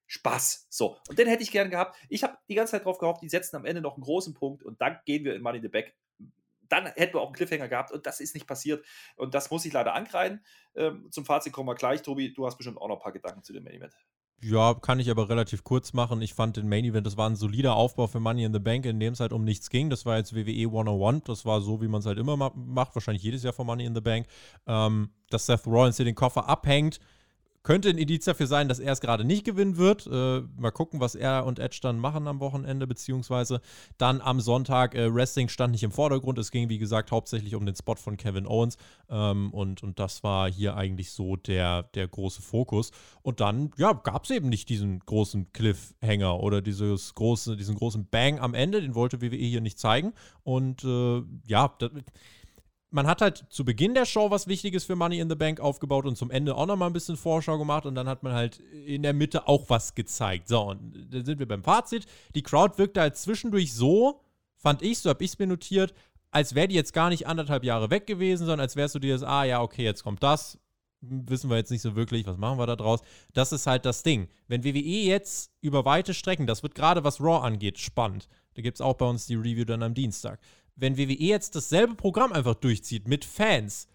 Spaß. So, und den hätte ich gern gehabt. Ich habe die ganze Zeit drauf gehofft, die setzen am Ende noch einen großen Punkt und dann gehen wir in Money in the Back. Dann hätten wir auch einen Cliffhanger gehabt und das ist nicht passiert. Und das muss ich leider ankreiden. Ähm, zum Fazit kommen wir gleich. Tobi, du hast bestimmt auch noch ein paar Gedanken zu dem Main Event. Ja, kann ich aber relativ kurz machen. Ich fand den Main Event, das war ein solider Aufbau für Money in the Bank, in dem es halt um nichts ging. Das war jetzt WWE 101. Das war so, wie man es halt immer macht. Wahrscheinlich jedes Jahr von Money in the Bank. Ähm, dass Seth Rollins hier den Koffer abhängt könnte ein Indiz dafür sein, dass er es gerade nicht gewinnen wird. Äh, mal gucken, was er und Edge dann machen am Wochenende, beziehungsweise dann am Sonntag. Äh, Wrestling stand nicht im Vordergrund. Es ging, wie gesagt, hauptsächlich um den Spot von Kevin Owens. Ähm, und, und das war hier eigentlich so der, der große Fokus. Und dann, ja, gab es eben nicht diesen großen Cliffhanger oder dieses große, diesen großen Bang am Ende. Den wollte WWE hier nicht zeigen. Und äh, ja, das man hat halt zu Beginn der Show was Wichtiges für Money in the Bank aufgebaut und zum Ende auch nochmal ein bisschen Vorschau gemacht und dann hat man halt in der Mitte auch was gezeigt. So, und dann sind wir beim Fazit. Die Crowd wirkte halt zwischendurch so, fand ich, so habe ich es mir notiert, als wäre die jetzt gar nicht anderthalb Jahre weg gewesen, sondern als wärst du dir das, ah ja, okay, jetzt kommt das. Wissen wir jetzt nicht so wirklich, was machen wir da draus? Das ist halt das Ding. Wenn WWE jetzt über weite Strecken, das wird gerade was Raw angeht, spannend. Da gibt es auch bei uns die Review dann am Dienstag wenn WWE jetzt dasselbe Programm einfach durchzieht mit Fans,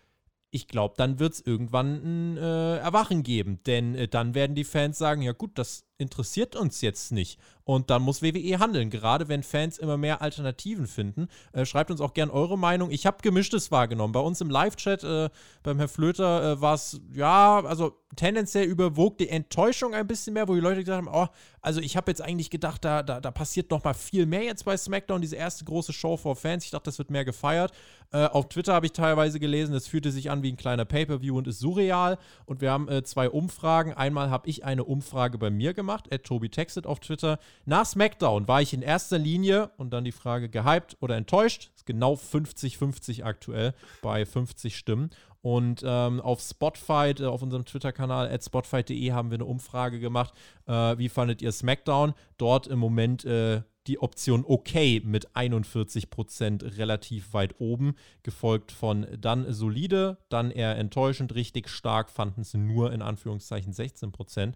ich glaube, dann wird es irgendwann ein äh, Erwachen geben. Denn äh, dann werden die Fans sagen, ja gut, das interessiert uns jetzt nicht. Und dann muss WWE handeln, gerade wenn Fans immer mehr Alternativen finden. Äh, schreibt uns auch gern eure Meinung. Ich habe gemischtes wahrgenommen. Bei uns im Live-Chat äh, beim Herr Flöter äh, war es, ja, also tendenziell überwog die Enttäuschung ein bisschen mehr, wo die Leute gesagt haben, oh, also ich habe jetzt eigentlich gedacht, da, da, da passiert noch mal viel mehr jetzt bei SmackDown, diese erste große Show for Fans. Ich dachte, das wird mehr gefeiert. Äh, auf Twitter habe ich teilweise gelesen, es fühlte sich an wie ein kleiner Pay-Per-View und ist surreal. Und wir haben äh, zwei Umfragen. Einmal habe ich eine Umfrage bei mir gemacht, at Tobi Textet auf Twitter. Nach SmackDown war ich in erster Linie und dann die Frage gehypt oder enttäuscht. Ist genau 50-50 aktuell bei 50 Stimmen. Und ähm, auf Spotify, äh, auf unserem Twitter-Kanal at spotfight.de haben wir eine Umfrage gemacht. Äh, wie fandet ihr SmackDown? Dort im Moment äh, die Option okay mit 41% relativ weit oben, gefolgt von dann solide, dann eher enttäuschend, richtig stark fanden es nur in Anführungszeichen 16%.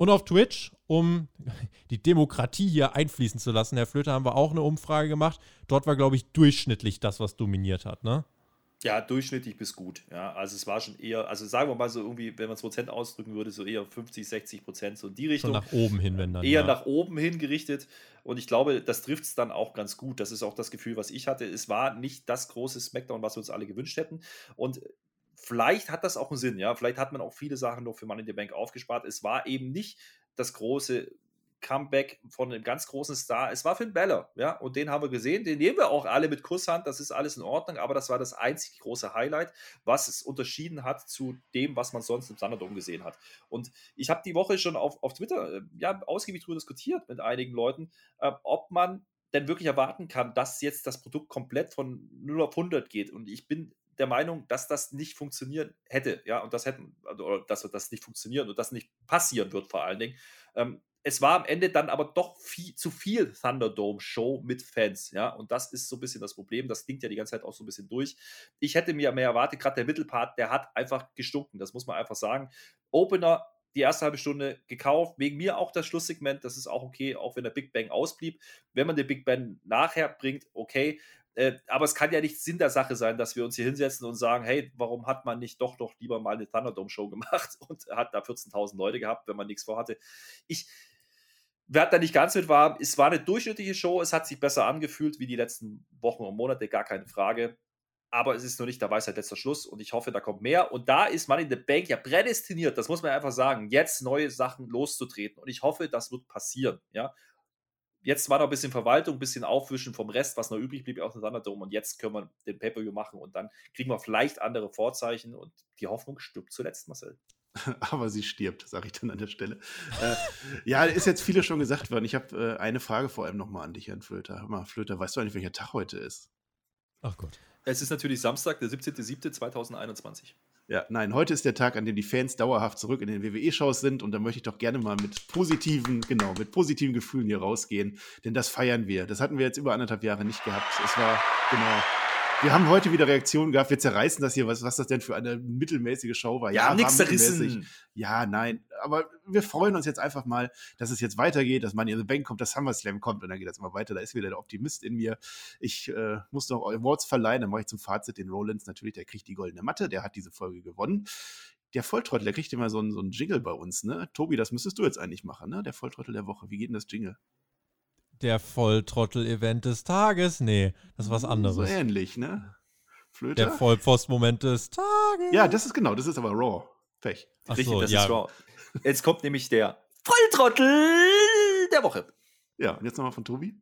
Und auf Twitch, um die Demokratie hier einfließen zu lassen, Herr Flöter, haben wir auch eine Umfrage gemacht. Dort war, glaube ich, durchschnittlich das, was dominiert hat, ne? Ja, durchschnittlich bis gut. Ja, also es war schon eher, also sagen wir mal so irgendwie, wenn man es Prozent ausdrücken würde, so eher 50, 60 Prozent so in die Richtung. Schon nach oben hin, wenn dann. Eher ja. nach oben hin gerichtet. Und ich glaube, das trifft es dann auch ganz gut. Das ist auch das Gefühl, was ich hatte. Es war nicht das große Smackdown, was wir uns alle gewünscht hätten. Und vielleicht hat das auch einen Sinn, ja. Vielleicht hat man auch viele Sachen noch für Money in the Bank aufgespart. Es war eben nicht das große Comeback von einem ganz großen Star. Es war Finn Balor, ja, und den haben wir gesehen. Den nehmen wir auch alle mit Kusshand, das ist alles in Ordnung, aber das war das einzig große Highlight, was es unterschieden hat zu dem, was man sonst im Thunderdome gesehen hat. Und ich habe die Woche schon auf, auf Twitter äh, ja, ausgiebig darüber diskutiert mit einigen Leuten, äh, ob man denn wirklich erwarten kann, dass jetzt das Produkt komplett von 0 auf 100 geht. Und ich bin der Meinung, dass das nicht funktionieren hätte, ja, und das hätten, oder dass das nicht funktionieren und das nicht passieren wird vor allen Dingen. Ähm, es war am Ende dann aber doch viel, zu viel Thunderdome-Show mit Fans, ja, und das ist so ein bisschen das Problem. Das klingt ja die ganze Zeit auch so ein bisschen durch. Ich hätte mir mehr erwartet, gerade der Mittelpart, der hat einfach gestunken, das muss man einfach sagen. Opener, die erste halbe Stunde gekauft, wegen mir auch das Schlusssegment, das ist auch okay, auch wenn der Big Bang ausblieb. Wenn man den Big Bang nachher bringt, okay, äh, aber es kann ja nicht Sinn der Sache sein, dass wir uns hier hinsetzen und sagen, hey, warum hat man nicht doch doch lieber mal eine Thunderdome-Show gemacht und hat da 14.000 Leute gehabt, wenn man nichts vorhatte. Ich, wer da nicht ganz mit war, es war eine durchschnittliche Show, es hat sich besser angefühlt wie die letzten Wochen und Monate, gar keine Frage. Aber es ist noch nicht der Weisheit letzter Schluss und ich hoffe, da kommt mehr. Und da ist Money in the Bank ja prädestiniert, das muss man einfach sagen, jetzt neue Sachen loszutreten. Und ich hoffe, das wird passieren. Ja? Jetzt war noch ein bisschen Verwaltung, ein bisschen Aufwischen vom Rest, was noch übrig blieb aus dem Thunderdome. Und jetzt können wir den Pay-Per-View machen und dann kriegen wir vielleicht andere Vorzeichen. Und die Hoffnung stirbt zuletzt, Marcel. aber sie stirbt, sage ich dann an der Stelle. äh, ja, ist jetzt viele schon gesagt worden. Ich habe äh, eine Frage vor allem nochmal an dich, Herrn Flöter. Hör mal, Flöter, weißt du eigentlich, welcher Tag heute ist? Ach Gott. Es ist natürlich Samstag, der 17.07.2021. Ja, nein, heute ist der Tag, an dem die Fans dauerhaft zurück in den WWE-Shows sind und da möchte ich doch gerne mal mit positiven, genau, mit positiven Gefühlen hier rausgehen, denn das feiern wir. Das hatten wir jetzt über anderthalb Jahre nicht gehabt. Es war, genau, wir haben heute wieder Reaktionen gehabt. Wir zerreißen das hier, was, was das denn für eine mittelmäßige Show war. Ja, ja nichts zerrissen. Ja, nein. Aber wir freuen uns jetzt einfach mal, dass es jetzt weitergeht, dass Money in the Bank kommt, dass SummerSlam kommt und dann geht das immer weiter. Da ist wieder der Optimist in mir. Ich äh, muss noch Awards verleihen, dann mache ich zum Fazit den Rollins. Natürlich, der kriegt die goldene Matte, der hat diese Folge gewonnen. Der Volltrottel, der kriegt immer so einen, so einen Jingle bei uns, ne? Tobi, das müsstest du jetzt eigentlich machen, ne? Der Volltrottel der Woche. Wie geht denn das Jingle? Der Volltrottel-Event des Tages? Nee, das ist was anderes. So ähnlich, ne? Flöte. Der Vollpfost-Moment des Tages. Ja, das ist genau, das ist aber Raw. Pech. Ach Richtig, so, das ja. ist Raw. Jetzt kommt nämlich der Volltrottel der Woche. Ja, und jetzt nochmal von Tobi.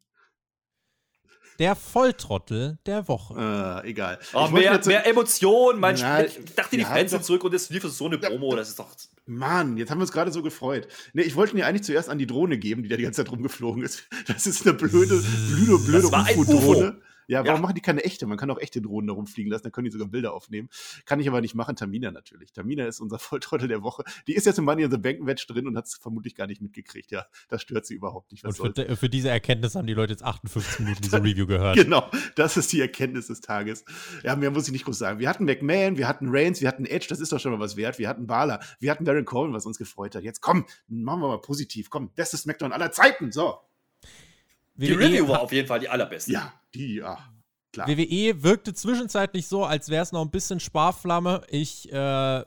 Der Volltrottel der Woche. Äh, egal. Oh, mehr, mehr Emotionen. Man, ja, ich dachte, die Fans sind zurück und es lief so eine Promo. Das ist doch. Mann, jetzt haben wir uns gerade so gefreut. Nee, ich wollte mir eigentlich zuerst an die Drohne geben, die da die ganze Zeit rumgeflogen ist. Das ist eine blöde, blöde, blöde UFO-Drohne. Ja, warum ja. machen die keine echte? Man kann auch echte Drohnen da rumfliegen lassen, dann können die sogar Bilder aufnehmen. Kann ich aber nicht machen. Tamina natürlich. Tamina ist unser Volltrottel der Woche. Die ist jetzt im Money in the Bank Match drin und hat es vermutlich gar nicht mitgekriegt. Ja, das stört sie überhaupt nicht. Was und für, für, diese Erkenntnis haben die Leute jetzt 58 Minuten diese Review gehört. Genau, das ist die Erkenntnis des Tages. Ja, mehr muss ich nicht groß sagen. Wir hatten McMahon, wir hatten Reigns, wir hatten Edge, das ist doch schon mal was wert. Wir hatten Bala, wir hatten Baron Cohen, was uns gefreut hat. Jetzt komm, machen wir mal positiv. Komm, bestes SmackDown aller Zeiten. So. Die Review war auf jeden Fall die allerbeste. Ja, die, ja. Klar. WWE wirkte zwischenzeitlich so, als wäre es noch ein bisschen Sparflamme. Ich äh,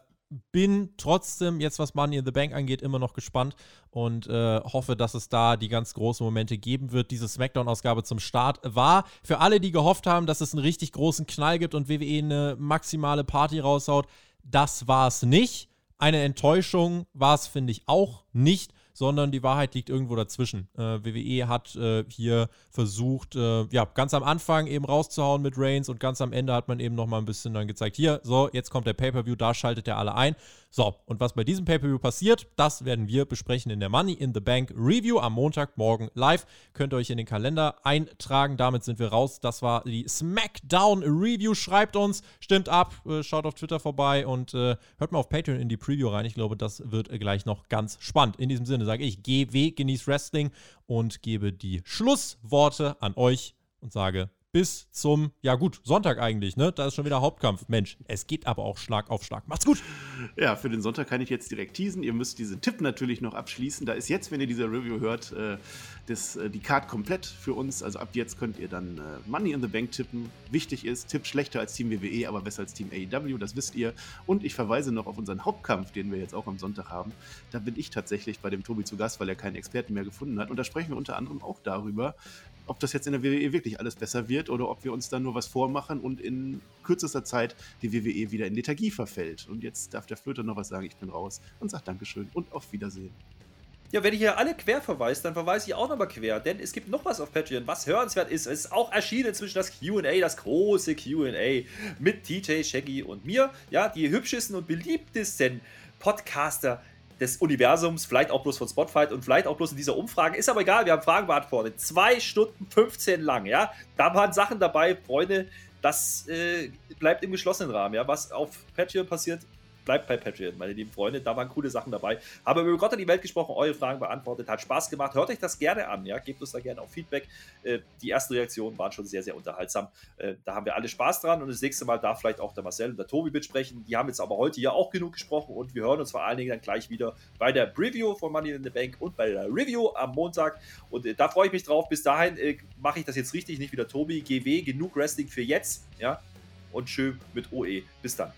bin trotzdem jetzt, was Money in the Bank angeht, immer noch gespannt und äh, hoffe, dass es da die ganz großen Momente geben wird. Diese Smackdown-Ausgabe zum Start war für alle, die gehofft haben, dass es einen richtig großen Knall gibt und WWE eine maximale Party raushaut. Das war es nicht. Eine Enttäuschung war es, finde ich, auch nicht sondern die Wahrheit liegt irgendwo dazwischen. Äh, WWE hat äh, hier versucht, äh, ja, ganz am Anfang eben rauszuhauen mit Reigns und ganz am Ende hat man eben nochmal ein bisschen dann gezeigt, hier, so, jetzt kommt der Pay-Per-View, da schaltet er alle ein. So, und was bei diesem Pay-Per-View passiert, das werden wir besprechen in der Money in the Bank Review am Montagmorgen live. Könnt ihr euch in den Kalender eintragen. Damit sind wir raus. Das war die SmackDown Review. Schreibt uns, stimmt ab, äh, schaut auf Twitter vorbei und äh, hört mal auf Patreon in die Preview rein. Ich glaube, das wird gleich noch ganz spannend. In diesem Sinne sage ich, GW, genießt Wrestling und gebe die Schlussworte an euch und sage bis zum, ja gut, Sonntag eigentlich, ne? Da ist schon wieder Hauptkampf. Mensch, es geht aber auch Schlag auf Schlag. Macht's gut! Ja, für den Sonntag kann ich jetzt direkt teasen. Ihr müsst diesen Tipp natürlich noch abschließen. Da ist jetzt, wenn ihr diese Review hört, äh, das, äh, die Card komplett für uns. Also ab jetzt könnt ihr dann äh, Money in the Bank tippen. Wichtig ist, Tipp schlechter als Team WWE, aber besser als Team AEW, das wisst ihr. Und ich verweise noch auf unseren Hauptkampf, den wir jetzt auch am Sonntag haben. Da bin ich tatsächlich bei dem Tobi zu Gast, weil er keinen Experten mehr gefunden hat. Und da sprechen wir unter anderem auch darüber, ob das jetzt in der WWE wirklich alles besser wird oder ob wir uns dann nur was vormachen und in kürzester Zeit die WWE wieder in Lethargie verfällt. Und jetzt darf der Flöter noch was sagen, ich bin raus und sagt Dankeschön und auf Wiedersehen. Ja, wenn ich hier alle quer verweise, dann verweise ich auch nochmal quer, denn es gibt noch was auf Patreon, was hörenswert ist. Es ist auch erschienen inzwischen das QA, das große QA mit TJ, Shaggy und mir. Ja, die hübschesten und beliebtesten Podcaster des Universums, vielleicht auch bloß von Spotfight und vielleicht auch bloß in dieser Umfrage. Ist aber egal, wir haben Fragen beantwortet. Zwei Stunden 15 lang, ja. Da waren Sachen dabei, Freunde, das äh, bleibt im geschlossenen Rahmen, ja. Was auf Patreon passiert, bleibt bei Patreon, meine lieben Freunde. Da waren coole Sachen dabei. Habe über Gott in die Welt gesprochen, eure Fragen beantwortet, hat Spaß gemacht. Hört euch das gerne an, ja. Gebt uns da gerne auch Feedback. Äh, die ersten Reaktionen waren schon sehr, sehr unterhaltsam. Äh, da haben wir alle Spaß dran und das nächste Mal darf vielleicht auch der Marcel und der Tobi mitsprechen. Die haben jetzt aber heute ja auch genug gesprochen und wir hören uns vor allen Dingen dann gleich wieder bei der Preview von Money in the Bank und bei der Review am Montag. Und äh, da freue ich mich drauf. Bis dahin äh, mache ich das jetzt richtig, nicht wieder Tobi. GW, genug Wrestling für jetzt, ja. Und schön mit OE. Bis dann.